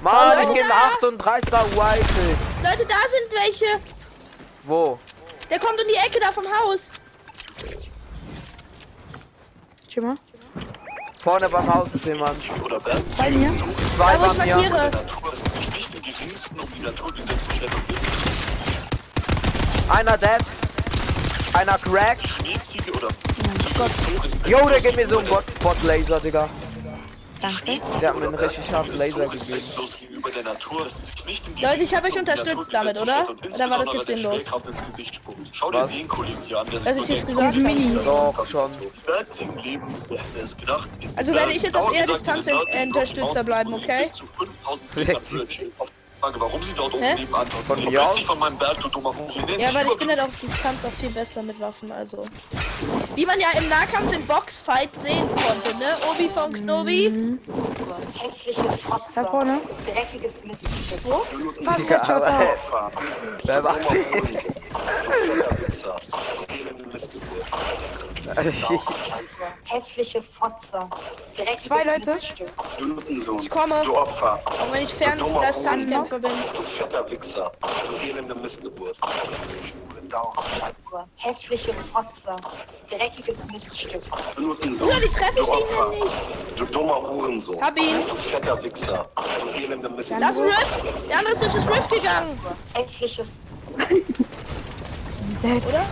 Mann, ich Leute, gebe da! 38er Rifle. Leute, da sind welche. Wo? Der kommt um die Ecke da vom Haus. Schimmer? Vorne beim Haus ist jemand. Bei mir? Zwei ich waren hier. um Einer dead. Einer cracked. Oder Jo, der gibt mir so einen Bot, Bot Laser, Digga. Danke. Der hat mir einen richtig scharfen Laser gegeben. Leute, ich hab euch unterstützt damit, oder? Oder war das jetzt sinnlos? Schau dir Was? den Kollegen hier an, der ich über gesagt den habe. Doch, schon. Also werde ich jetzt auf eher Distanz unterstützer bleiben, okay? Bis zu 5000 Meter Höhe chillen. Auf Frage, warum sie dort oben nebenan Von mir aus? von meinem Berg, du dummer Huren. Ja, weil ich bin halt auf Distanz auch viel besser mit Waffen, also. Wie man ja im Nahkampf in Boxfight sehen konnte, ne? Obi von Knobi. Hässliche Da Fotze. vorne. Dreckiges Miststück. Fast Digga, Headshot aber, da. wer macht den? Hässliche Fotze. Dreckiges Zwei Leute. Miststück. Ich komme. Du Opfer, Und wenn ich fern Distanzkämpfer bin. du fetter Wichser, du elende Missgeburt. Hässliche Fotze. Dreckiges Miststück. Ja, die treffe ich du ihn Opfer, denn nicht. du dummer Hurensohn. Hab ihn. Du fetter Wichser, du elende Das Missgeburt. ist Rift. Der andere ist durch das Rift gegangen. Hässliche Oder?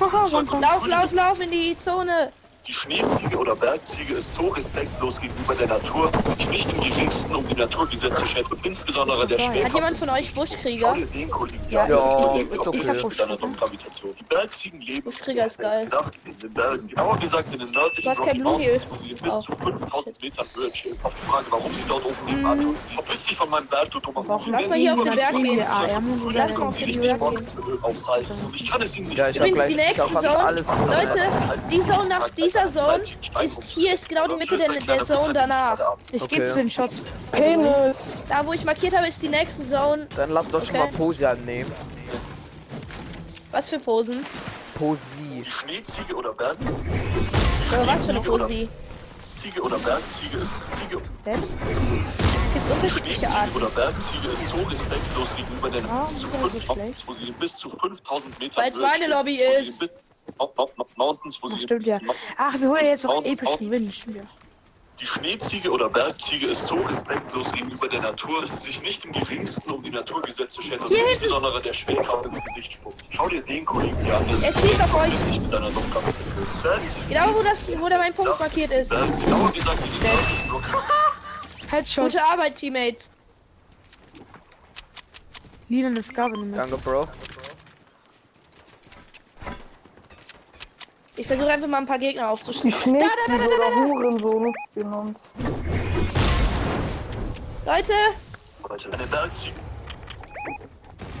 Lauf, lauf, lauf in die Zone. Die Schneeziege oder Bergziege ist so respektlos gegenüber der Natur, dass sich nicht im geringsten um die Naturgesetze schert und insbesondere der Hat Schwerkraft. jemand von euch Buschkrieger? Ja, Ja, ist okay. Gravitation. Die Bergziegen leben Buschkrieger ist geil. gedacht, in den Bergen. Genauer gesagt in den nördlichen Rocky. Mountains, wo sie bis Oh. zu 5000 Metern Höhe chillen. Auf die Frage, warum sie dort oben nebenan tun. Verpiss dich von meinem Berg, du dummer Warum Lass mal hier auf den Berg gehen. Lass mal auf den ich kann es ihnen nicht Ja, ich hab gleich, die ich hab fast alles Leute, die Zone nach dieser Zone ist, hier ist genau die Mitte der, der Zone danach. Ich Okay. geh zu den Shots. Penis. Da, wo ich markiert habe, ist die nächste Zone. Dann lasst euch schon Okay. mal Posi annehmen. Was für Posen? Posi. Die Schneeziege oder Berg... Oder was für eine Schneeziege oder- Posi? Ziege oder Bergziege ist Ziege? Es gibt unterschiedliche Schneeziege Arten. oder Bergziege ist so respektlos gegenüber den Ah, bis zu das ist so 5000, schlecht. wo sie bis zu 5000 Metern Weil es meine Lobby ist. Mountains, wo Ach, sie stimmt ja. Ach, wir holen jetzt auch Mountains, epischen Win. Stimmt ja. Die Schneeziege oder Bergziege ist so respektlos gegenüber der Natur, dass sie sich nicht im geringsten um die Naturgesetze schert und Hier insbesondere der Schwerkraft ins Gesicht spuckt. Schau dir den Kollegen hier an, der Er sich auf euch. mit deiner Bergziege. Genau, wo, das, wo da mein Punkt markiert ist. Genauer gesagt, Rocky Headshot. Gute Arbeit, Teammates. Lila ist Gavin. Danke, Bro. Ich versuche einfach mal ein paar Gegner Die aufzuschneiden. Schneeziege oder Hurensohn genannt. Leute, Leute,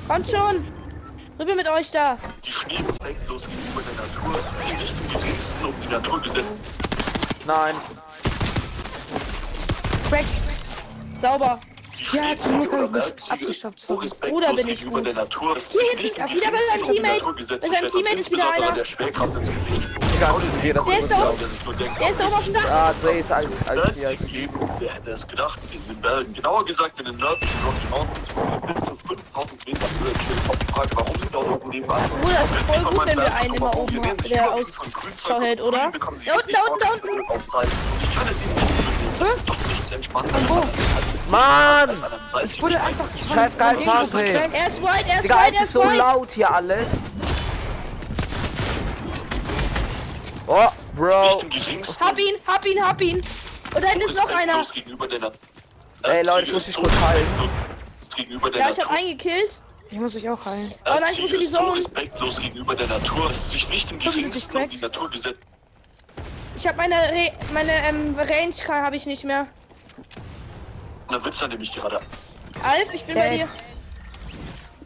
kommt schon. Rüber mit euch da. Die Schnee ist respektlos gegenüber der Natur, sie nicht im geringsten um die Naturgesetze Nein. Crack. Sauber. Ja, zum Glück oder hab ich mich ist abgestoppt, sorry. Bruder, bin ich gegenüber gut. der Natur, sie Hier nicht im ach, wieder um die Teammate. Und Teammate ist wieder insbesondere einer. der Schwerkraft ins Gesicht spuckt. Der ist da oben. der ist da oben auf dem Dach. Ah, Dre ist als, Bergziegen leben, wer hätte es gedacht, in den Bergen. Genauer gesagt in den nördlichen Rocky Mountains, bis zu 5000 Meter Höhe chillen. Auf die Frage, warum sie dort oben nebenan sind. Bruder, das ist voll gut, wenn wir einen immer oben haben, der überwiegend aus- von Grünzeug Schau und hält, oder? Da unten, da unten, da unten. ich kann es ihnen nicht entspannteres Wo? Mann! salzigen Wurde einfach Scheiß geil, ey. Er ist white, er ist Digga, white, es er ist ist so white. laut hier alles. Oh, Bro. Hab ihn, hab ihn, hab ihn. Und da hinten ist noch einer. der Natur. Ey, Leute, ich muss dich kurz heilen. Gegenüber der Ja, ich hab Natur. einen gekillt. Ich muss euch auch heilen. Oh nein, ich muss in die ist so respektlos gegenüber der Natur, dass sie sich nicht im geringsten um die Naturgesetze Ich hab meine, Re meine ähm, Range habe ich nicht mehr. Na, Witzer nämlich gerade. Alf, ich bin bei dir.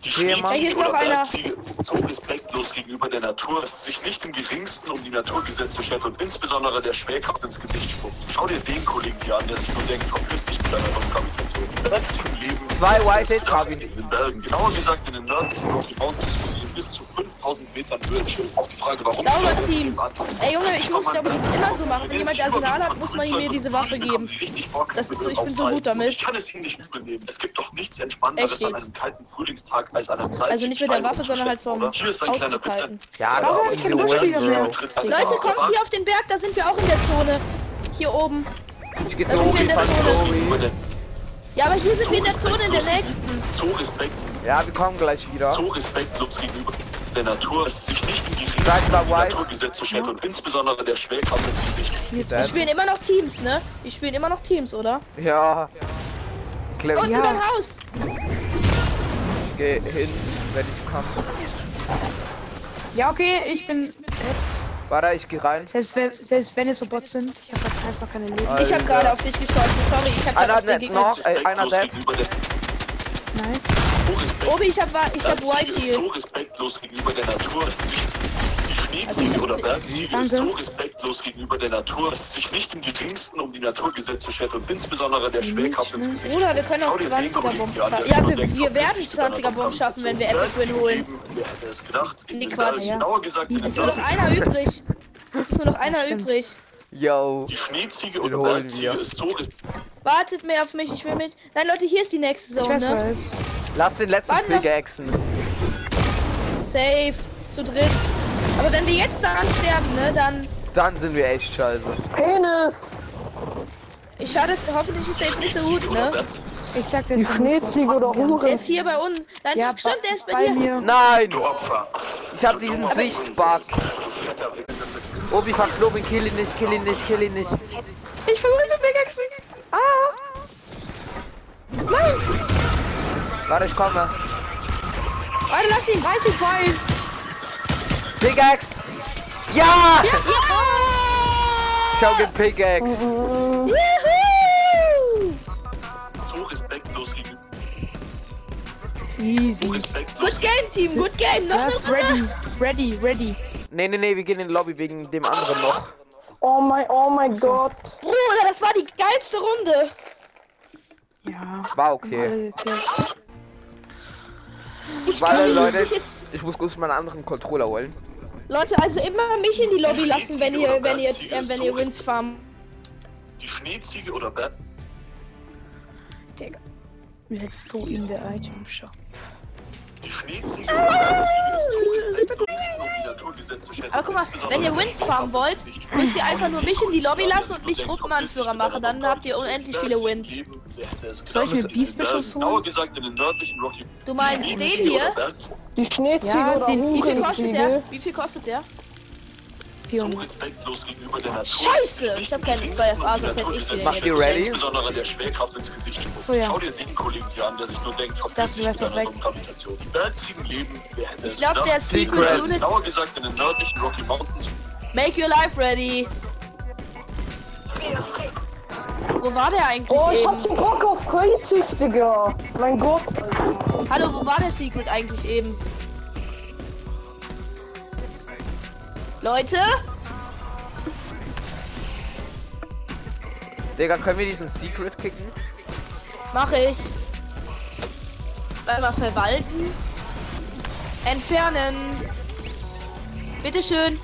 Die Hier, Mann. Hier Schneeziege ist noch oder einer. Bergziege so respektlos gegenüber der Natur, dass sie sich nicht im geringsten um die Naturgesetze schert und insbesondere der Schwerkraft ins Gesicht spuckt. Schau dir den Kollegen hier an, der sich nur denkt, verpiss dich mit deiner dummen Gravitation. Die Bergziegen leben Zwei White ich. in den Bergen, genauer gesagt in den nördlichen Mountains, bis zu 5000 Metern Höhe chillen. Auf die Frage, warum Sauber, Team. Ey, Junge, ich muss, Berg. immer so machen. Wenn jemand Arsenal hat, muss man ihm mir diese Waffe geben. Das ist so, ich bin so gut damit. Ich kann es ihnen nicht übel nehmen. Es gibt doch nichts Entspannteres an einem kalten Frühlingstag als an einem salzigen Also nicht mit der Waffe, sondern halt vom ist. Auszuhalten. Ja, Warum doch, hab ich win, Buschkrieger mehr? Leute, kommt hier auf den Berg, da sind wir auch in der Zone. Hier oben. Ich geh Da zu sind wir Obi, in der fast Zone. Obi. Ja, aber hier sind wir in der Zone in der nächsten. So respekt, Ja, wir kommen gleich wieder. so respektlos gegenüber der Natur, dass sich nicht mal die white. Naturgesetze schert und insbesondere der Schwerkraft ins Gesicht. Wir spielen immer noch Teams, ne? Wir spielen immer noch Teams, oder? Ja. Clever. Und Ja. über Haus. Ich geh hin, wenn ich kann. Ja, okay, ich bin. Warte, ich geh rein. Selbst wenn, selbst wenn es so Bots sind, ich habe halt einfach keine Leben. Ich habe gerade auf dich geschossen. Sorry, ich habe Einer gerade auf den hat Gegner noch, geschossen. einer dead. der Nice. So Obi, ich hab, ich hab White ist so hier. respektlos gegenüber der Natur, dass sich die Schneeziege oder Bergziege ist so respektlos gegenüber der Natur, dass sich nicht im geringsten um die Naturgesetze schert und insbesondere der Schwerkraft ins Gesicht Bruder, wir können auch Schau dir den 20er Kollegen Bomben hier an, der schaffen. sich Ja, wir- wir werden dich mit deiner 20er Bomben schaffen, wenn wir Win holen. Wer hätte es gedacht? In Nee, Quatsch, ja. genauer gesagt Es ist nur noch einer übrig. Es ist nur noch einer übrig. Yo. Die Schneeziege holen Bergziege ist so res- Wartet mehr auf mich, ich will mit. Nein, Leute, hier ist die nächste Ich Zone, weiß ne? was. Lass den letzten noch. Pickaxen. Safe. Zu dritt. Aber wenn wir jetzt daran sterben, ne, dann. Dann sind wir echt scheiße. Penis! Ich schade, hoffentlich ist der jetzt nicht so gut, ne? Ich sag dir Die Schneeziege oder Der Hure. ist hier bei uns. Nein, Ja, stimmt, der ist bei, bei dir. mir. Nein! Du Opfer. Ich hab diesen Sichtbug. Das Obi, verklob ihn, kill ihn nicht, kill ihn nicht, kill ihn nicht. Ich versuche zu Pickaxe. Ah! Warte, ich komme. Warte, lass ihn. Weiß ich weiß. Pickaxe! Ja! Ja! Ich hab den Pickaxe. Easy. Good game, Team. Good game. Noch Das eine ready. Ready, ready. Nee, nee, nee, wir gehen in die Lobby wegen dem anderen noch. Oh mein, oh mein Gott. Bruder, das war die geilste Runde. Ja. War okay. Okay. Ich Warte, kann Leute. jetzt Ich muss kurz meinen anderen Controller holen. Leute, also immer mich in die Lobby lassen, wenn ihr, wenn ihr, äh, wenn ihr Wins farmen. Die Schneeziege oder Berg Digga. Let's go in the item shop. Die Schneeziege oder Bergziege ist respektlos und die Naturgesetze schert Aber guck mal, wenn ihr Wins farmen wollt, müsst ihr einfach nur mich in die Lobby lassen und mich Gruppenanführer machen. Dann habt ihr unendlich viele Wins. Soll ich mir Genauer holen? Du meinst den hier? Die Schneeziege Ja, oder den- Wie viel kostet der? Wie viel kostet der? So 400. respektlos gegenüber der Natur. Scheiße, ich hab keinen Nicht bei im FA, geringsten sonst hätte ich die den Naturgesetze ihr ready? Insbesondere der Schwerkraft ins Gesicht spuckt. So, ja. Schau dir den Kollegen hier an, der sich nur denkt, mit doch deiner weg. Gravitation. Die Bergziegen leben, wer hätte es Ich glaube, der gedacht? Secret Secret. Unit. Genauer gesagt in den nördlichen Rocky Mountains. Make your life ready. Wo war der eigentlich Oh, ich hab eben? so Bock auf Creative, Digga. Mein Gott. Hallo, wo war der Secret eigentlich eben? Leute? Digga, können wir diesen Secret kicken? Mache ich. Einmal verwalten. Entfernen. Bitteschön.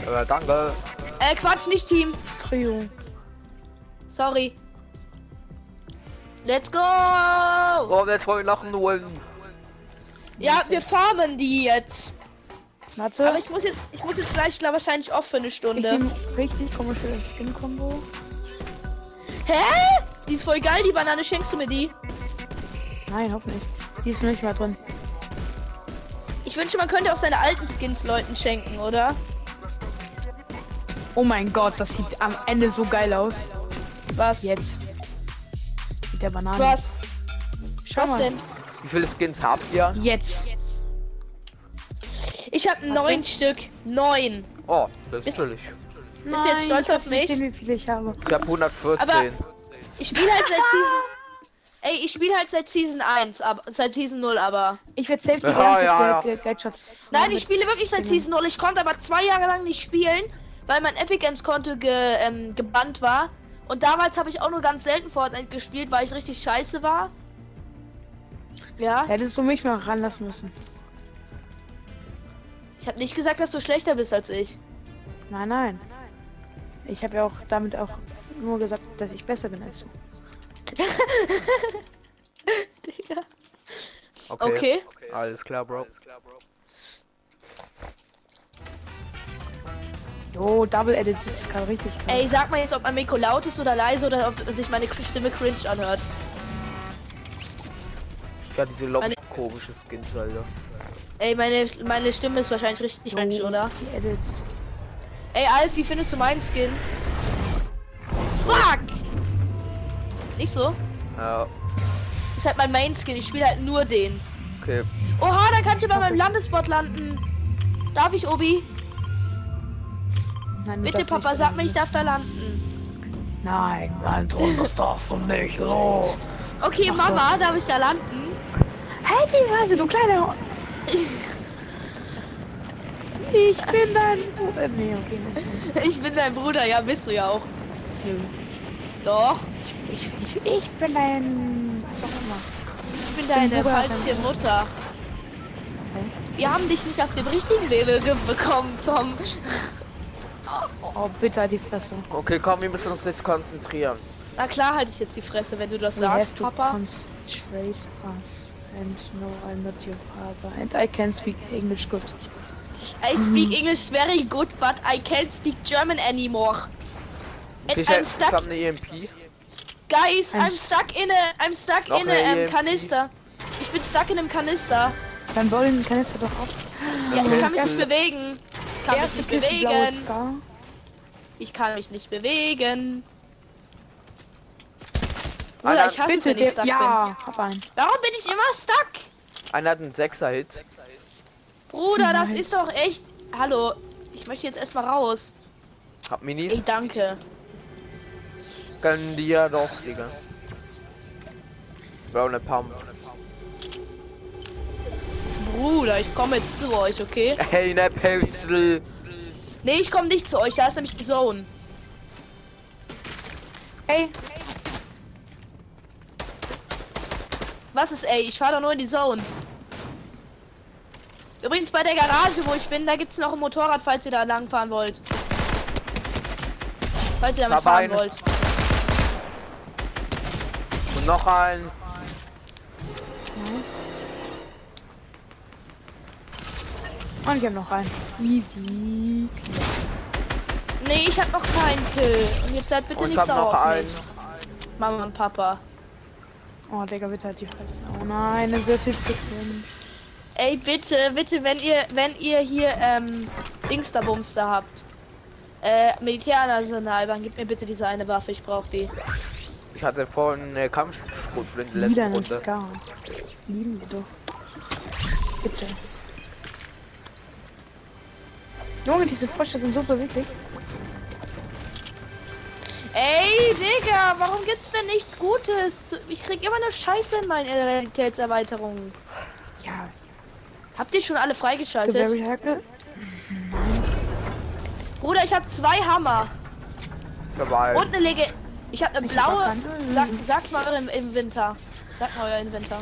Äh, danke. Äh, Quatsch, nicht Team. Trio. Sorry. Let's go! Oh, jetzt wollen wir noch einen holen. Ja, wir farmen die jetzt. Warte. Aber ich muss jetzt, ich muss jetzt gleich, glaube wahrscheinlich off für eine Stunde. richtig komische Skin-Kombo. Hä? Die ist voll geil, die Banane. Schenkst du mir die? Nein, hoffentlich. Die ist nicht mal drin. Ich wünsche, man könnte auch seine alten Skins Leuten schenken, oder? Oh mein Gott, das sieht am Ende so geil aus. Was? Jetzt. Mit der Banane. Was? Schau Was mal. denn? Wie viele Skins habt ihr? Jetzt. Ich habe neun Stück. Neun. Oh, das ist Bist- natürlich. Bist du jetzt stolz auf mich? gesehen, wie viele ich habe. Ich hab 114. Aber- Ich spiele halt seit Season. Ey, ich spiele halt seit Season 1, aber seit Season 0, aber. Ich werde safe die Ja, ganze ja, Zeit ja. Geldschatz. Nein, ich spiele wirklich seit Season 0. Ich konnte aber zwei Jahre lang nicht spielen, weil mein Epic Games Konto ge, ähm, gebannt war. Und damals habe ich auch nur ganz selten Fortnite gespielt, weil ich richtig scheiße war. Ja, Hättest du mich mal ranlassen müssen. Ich habe nicht gesagt, dass du schlechter bist als ich. Nein, nein. Ich habe ja auch damit auch nur gesagt, dass ich besser bin als du. Digga. Okay. Okay. Alles klar, Bro. Jo, Double Edit sitzt gerade richtig krass. Ey, sag mal jetzt, ob mein Mikro laut ist oder leise oder ob sich meine Stimme cringe anhört. Ja, diese Meine- komische Skins, Alter. Ey, meine, meine Stimme ist wahrscheinlich richtig cringe, Jo, oder? Die Edits. Ey, Alf, wie findest du meinen Skin? Fuck! Nicht so? Ja, ist halt mein Main-Skin. Ich spiele halt nur den. okay. Oha, dann kannst du bei meinem Landespot landen. Darf ich, Obi? Nein, Bitte, Papa, sag mir, ich darf da landen. Nein, nein, Sohn, das darfst du nicht. Oh. Okay, Ach so. Mama, darf ich da landen? Halt die Fresse, du kleiner. Ich bin dein Bruder. Nee, okay, nicht. nicht. Ich bin dein Bruder, ja, bist du ja auch. Nö. Doch, Ich, ich, ich bin dein. Was auch immer. ich bin deine Bruder, falsche Mutter. Wir haben dich nicht auf dem richtigen Level ge- bekommen, Tom. Oh, bitte die Fresse. Okay, komm, wir müssen uns jetzt konzentrieren. Na klar halte ich jetzt die Fresse, wenn du das We have sagst, to Papa. concentrate us. And no, I'm not your father. And I can speak English good. I speak English very good, but I can't speak German anymore. And Okay, ich, I'm stuck, eine EMP. guys, I'm I'm stuck in a, I'm stuck Noch in a EMP. Kanister. Ich bin stuck in einem Kanister. Dann bau den Kanister doch auf. Ja, ich kann mich nicht bewegen. Ich kann mich nicht bewegen. Ich kann mich nicht bewegen. Bruder, ich hasse, Bitte, wenn ich stuck ja, hab einen. bin. Warum bin ich immer stuck? Einer hat einen 6er-Hit. Bruder, das ist doch echt... Hallo, ich möchte jetzt erstmal raus. Hab Minis. Ey, danke. Können die ja doch, Digga. Brown eine Pump. Bruder, ich komme jetzt zu euch, okay? Hey, ne Pencil. Nee, ich komme nicht zu euch, da ist nämlich die Zone. Ey, Was ist ey? Ich fahre doch nur in die Zone. Übrigens bei der Garage, wo ich bin, da gibt's noch ein Motorrad, falls ihr da lang fahren wollt. Falls ihr damit Da fahren Beine. wollt. Und noch ein. nice. Und ich hab noch einen. Easy. Nee, ich hab noch keinen Kill. Und jetzt seid bitte Und ich nicht hab sauer noch auf einen. mich. Mama und Papa. Oh, Digga, bitte halt die Fresse. Oh nein, das ist jetzt zu drin. Ey, bitte, bitte, wenn ihr, wenn ihr hier, ähm, Dingsterbumster habt. Äh, Militärarsenal, dann gebt mir bitte diese eine Waffe, ich brauch die. Ich hatte vorhin eine Kampfsprutflinte letzte Runde. Scar. Lieben wir doch. Bitte. Junge, diese Frösche sind so beweglich. Ey, Digga, warum gibt's denn nichts Gutes? Ich krieg immer eine Scheiße in meinen Realitätserweiterungen. Ja, Habt ihr schon alle freigeschaltet? Bruder, ich habe zwei Hammer Dabei. und eine Lege. Ich habe eine Ich hab blaue. Sag, sagt mal eurem Inventar. Sagt mal euer Inventar.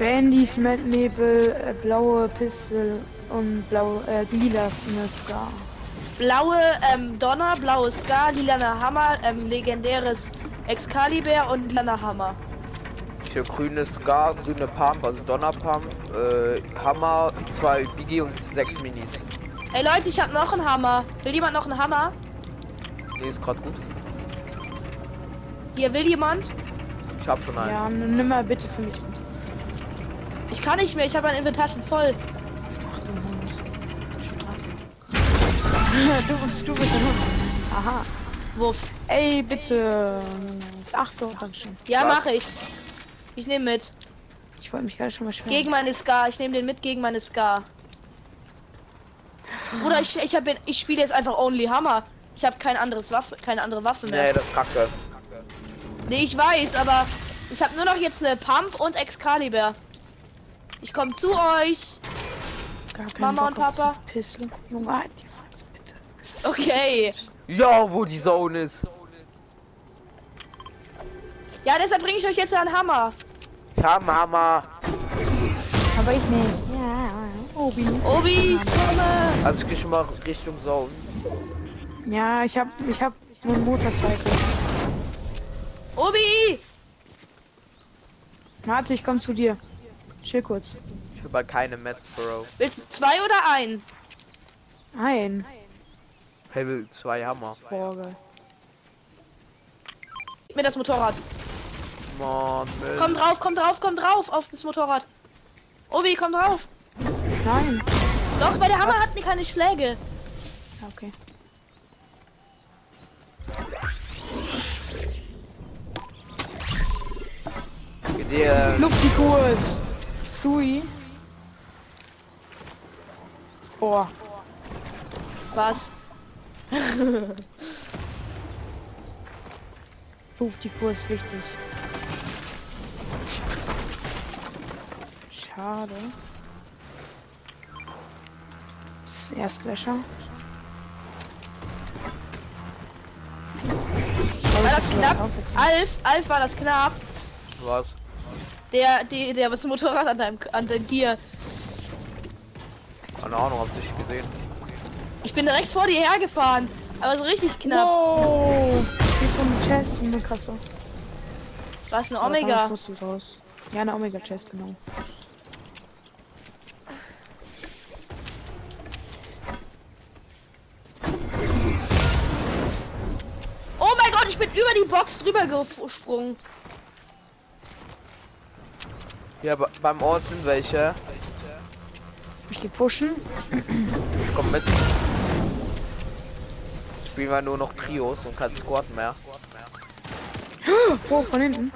Bandys, Mad Nebel, äh, blaue Pistol und blaue, äh, lila Scar. Blaue ähm, Donner, blaues Scar, lilaner Hammer, ähm, legendäres Excalibur und lilaner Hammer. Ich habe grüne Scar, grüne Pump, also Donnerpump, äh, Hammer, zwei Biggie und sechs Minis. Ey Leute, ich habe noch einen Hammer. Will jemand noch einen Hammer? Nee, ist gerade gut. Hier will jemand? Ich hab schon einen. Ja, nimm mal bitte für mich mit. Ich kann nicht mehr, ich habe mein Inventar schon voll. Ach du Hund. Du, du bist ein Hund. Aha. Wuff. Ey, bitte. Ach so, Dankeschön. Ja, Was? mache ich. Ich nehme mit. Ich wollte mich gerade schon mal schwer. Gegen meine Scar. Ich nehme den mit gegen meine Scar. Bruder, ich, ich, hab, ich spiele jetzt einfach Only Hammer. Ich habe kein anderes Waffe, keine andere Waffe mehr. Nee, das ist kacke. Nee, ich weiß, aber ich habe nur noch jetzt eine Pump und Excalibur. Ich komme zu euch. Mama Bock und Papa? Pistole. Junge, halt die. Okay. Ja, wo die Zone ist. Ja, deshalb bringe ich euch jetzt einen Hammer. Ja, Mama. Aber ich nicht. Ja, Obi. Obi, komme. Also ich geh schon mal Richtung Zone. Ja, ich hab, ich hab einen Motorcycle. Obi! Warte, ich komm zu dir. Chill kurz. Ich will bald keine Mets, Bro. Willst du zwei oder ein? Ein. Hey, will zwei Hammer. Boah, geil. Gib mir das Motorrad. Mann. Komm drauf, komm drauf, komm drauf auf das Motorrad. Obi, komm drauf. Nein. Doch, weil der Hammer hat mir keine Schläge. Ja, okay. Dir. Luftikurs. Sui. Boah. Was? Luftikurs wichtig. Schade. Das erste Löcher. War das knapp? Alf, Alf war das knapp. Was? Der, der, der was Motorrad an deinem, an deinem Tier. Keine Ahnung, hab's nicht gesehen. Ich bin direkt vor dir hergefahren. Aber so richtig knapp. Wow! Hier ist so ein Chest, eine krasse. Was eine kam Omega. ich lustig raus. Ja, eine Omega Chest, genau. Oh mein Gott, ich bin über die Box drüber gesprungen. Ja, be- beim Ort sind welche. Ich geh pushen. Ich komm mit. Spielen wir nur noch Trios und kein Squad mehr. Oh, von hinten.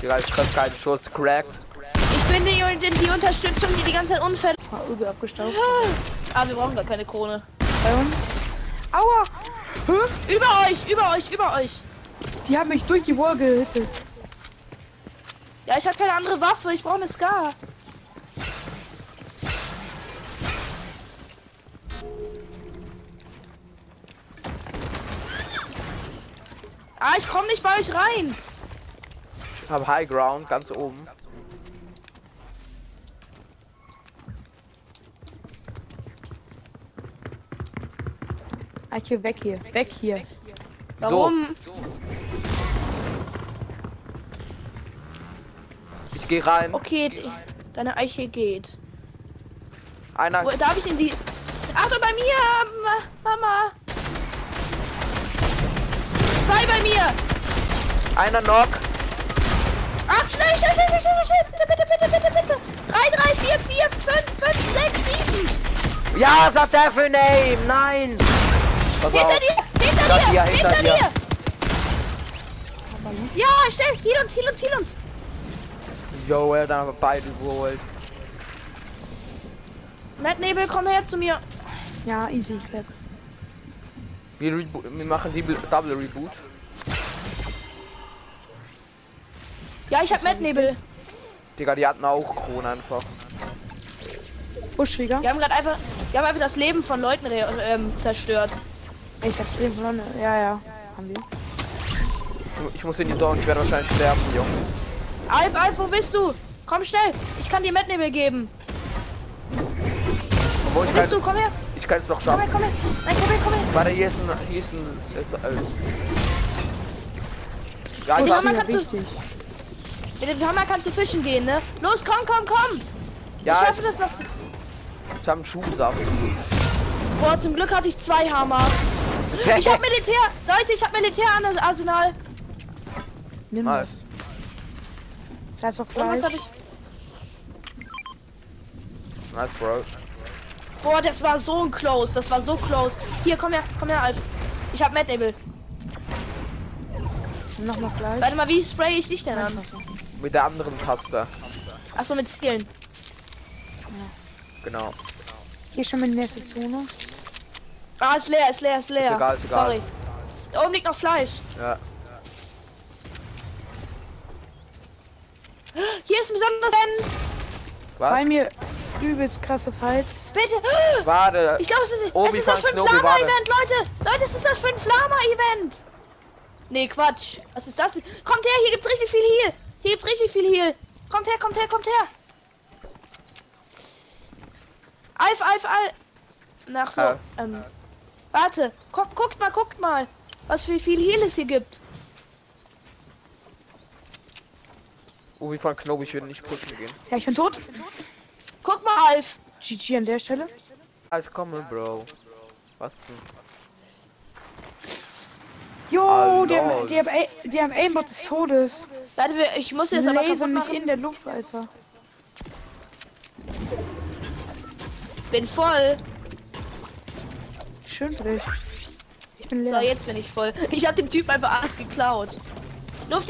Digga, ich krieg keinen Schuss. Cracked. Ich bin die, die, die Unterstützung, die die ganze Zeit unfällig. Ah, übel abgestaubt. Ah, wir brauchen gar keine Krone. Bei uns. Aua! Hä? Über euch, über euch, über euch. Die haben mich durch die Wall gehittet. Ja, ich habe keine andere Waffe. Ich brauche eine Scar. Ah, ich komme nicht bei euch rein. Ich hab High Ground ganz oben. Eiche, weg hier. Weg hier. Warum? So, ich gehe rein. Okay, d- deine Eiche geht. Einer. Wo, darf ich in die... Achtung, bei mir, Ma- Mama. Zwei bei mir. Einer Knock. Ach, schnell, schnell, schnell, schnell, schnell, bitte, bitte, bitte, bitte, bitte. Drei, drei, vier, vier, fünf, fünf, sechs, sieben. Ja, sagt der für Name. Nein. Pass Hinter auf. dir, hinter Hinter dir, dir, hinter hinter dir. dir. Ja, schnell, heal uns, heal uns, heal uns. Yo, er dann aber beide geholt. Matt Nebel, komm her zu mir. Ja, easy. Ich werde. Wir, rebo- wir machen die Double Reboot. Ja, ich hab Matt Nebel. Digga, die hatten auch Kronen einfach. Buschflieger. Wir haben gerade einfach, wir haben einfach das Leben von Leuten re- ähm, zerstört. Ich hab's Leben verloren. Ja, ja. Haben wir. Ich muss in die Zone, ich werde wahrscheinlich sterben, Jungs. Alp, Alp, wo bist du? Komm schnell, ich kann dir Matt Nebel geben. Wo bist du? Komm her, ich kann es noch komm schaffen. her, komm her. Nein, komm her, komm her. Warte, hier ist ein. Hier ist ein. Ist, ist, äh, ja, ich Ja, hab, man Buschflieger kann so- wichtig. Mit dem Hammer kannst du fischen gehen, ne? Los, komm, komm, komm. ja, ich schaffe das noch. ich hab einen Schuhsaft. Boah, zum Glück hatte ich zwei Hammer. Ich hab Militär, Leute, ich hab Militärarsenal. Nimm Mal. das. Da ist hab Fleisch. Nice, Bro. Boah, das war so ein close, das war so close. Hier, komm her, komm her, Alf. Ich hab Matt Nebel. Noch mal Fleisch. Warte mal, wie spray ich dich denn an? Mit der anderen Taste. Achso, mit Zielen. Genau. Hier schon die nächste Zone. Ah, ist leer, ist leer, ist leer. Ist egal, ist egal. Sorry. Da oben liegt noch Fleisch. Ja. Hier ist ein besonderes Bei Was? mir übelst krasse Fights. Bitte. Warte. Ich glaube, es ist, Obi es ist das von für ein Knobi, warte. Flama-Event, Leute. Leute, es ist das für ein Flama-Event. Nee, Quatsch. Was ist das? Kommt her, hier gibt's richtig viel Heal. Hier gibt's richtig viel Heal. Kommt her, kommt her, kommt her. Alf, Alf, Alf. Nach so. Äh. Ähm, warte. Guck, guckt mal, guckt mal. Was für viel Heal es hier gibt. Ubi von Knobi, ich will nicht pushen gehen. Ja, ich bin tot. Guck mal, Alf. GG an der Stelle. Alles komme, Bro. Was denn? Jo, Ah, die, haben, die, haben, A- die haben Aimbot des Todes. Warte, ich muss jetzt aber lasern mich in der Luft, Alter. Bin voll. Schön dich. Ich bin So, leer. jetzt bin ich voll. Ich hab dem Typ einfach alles geklaut.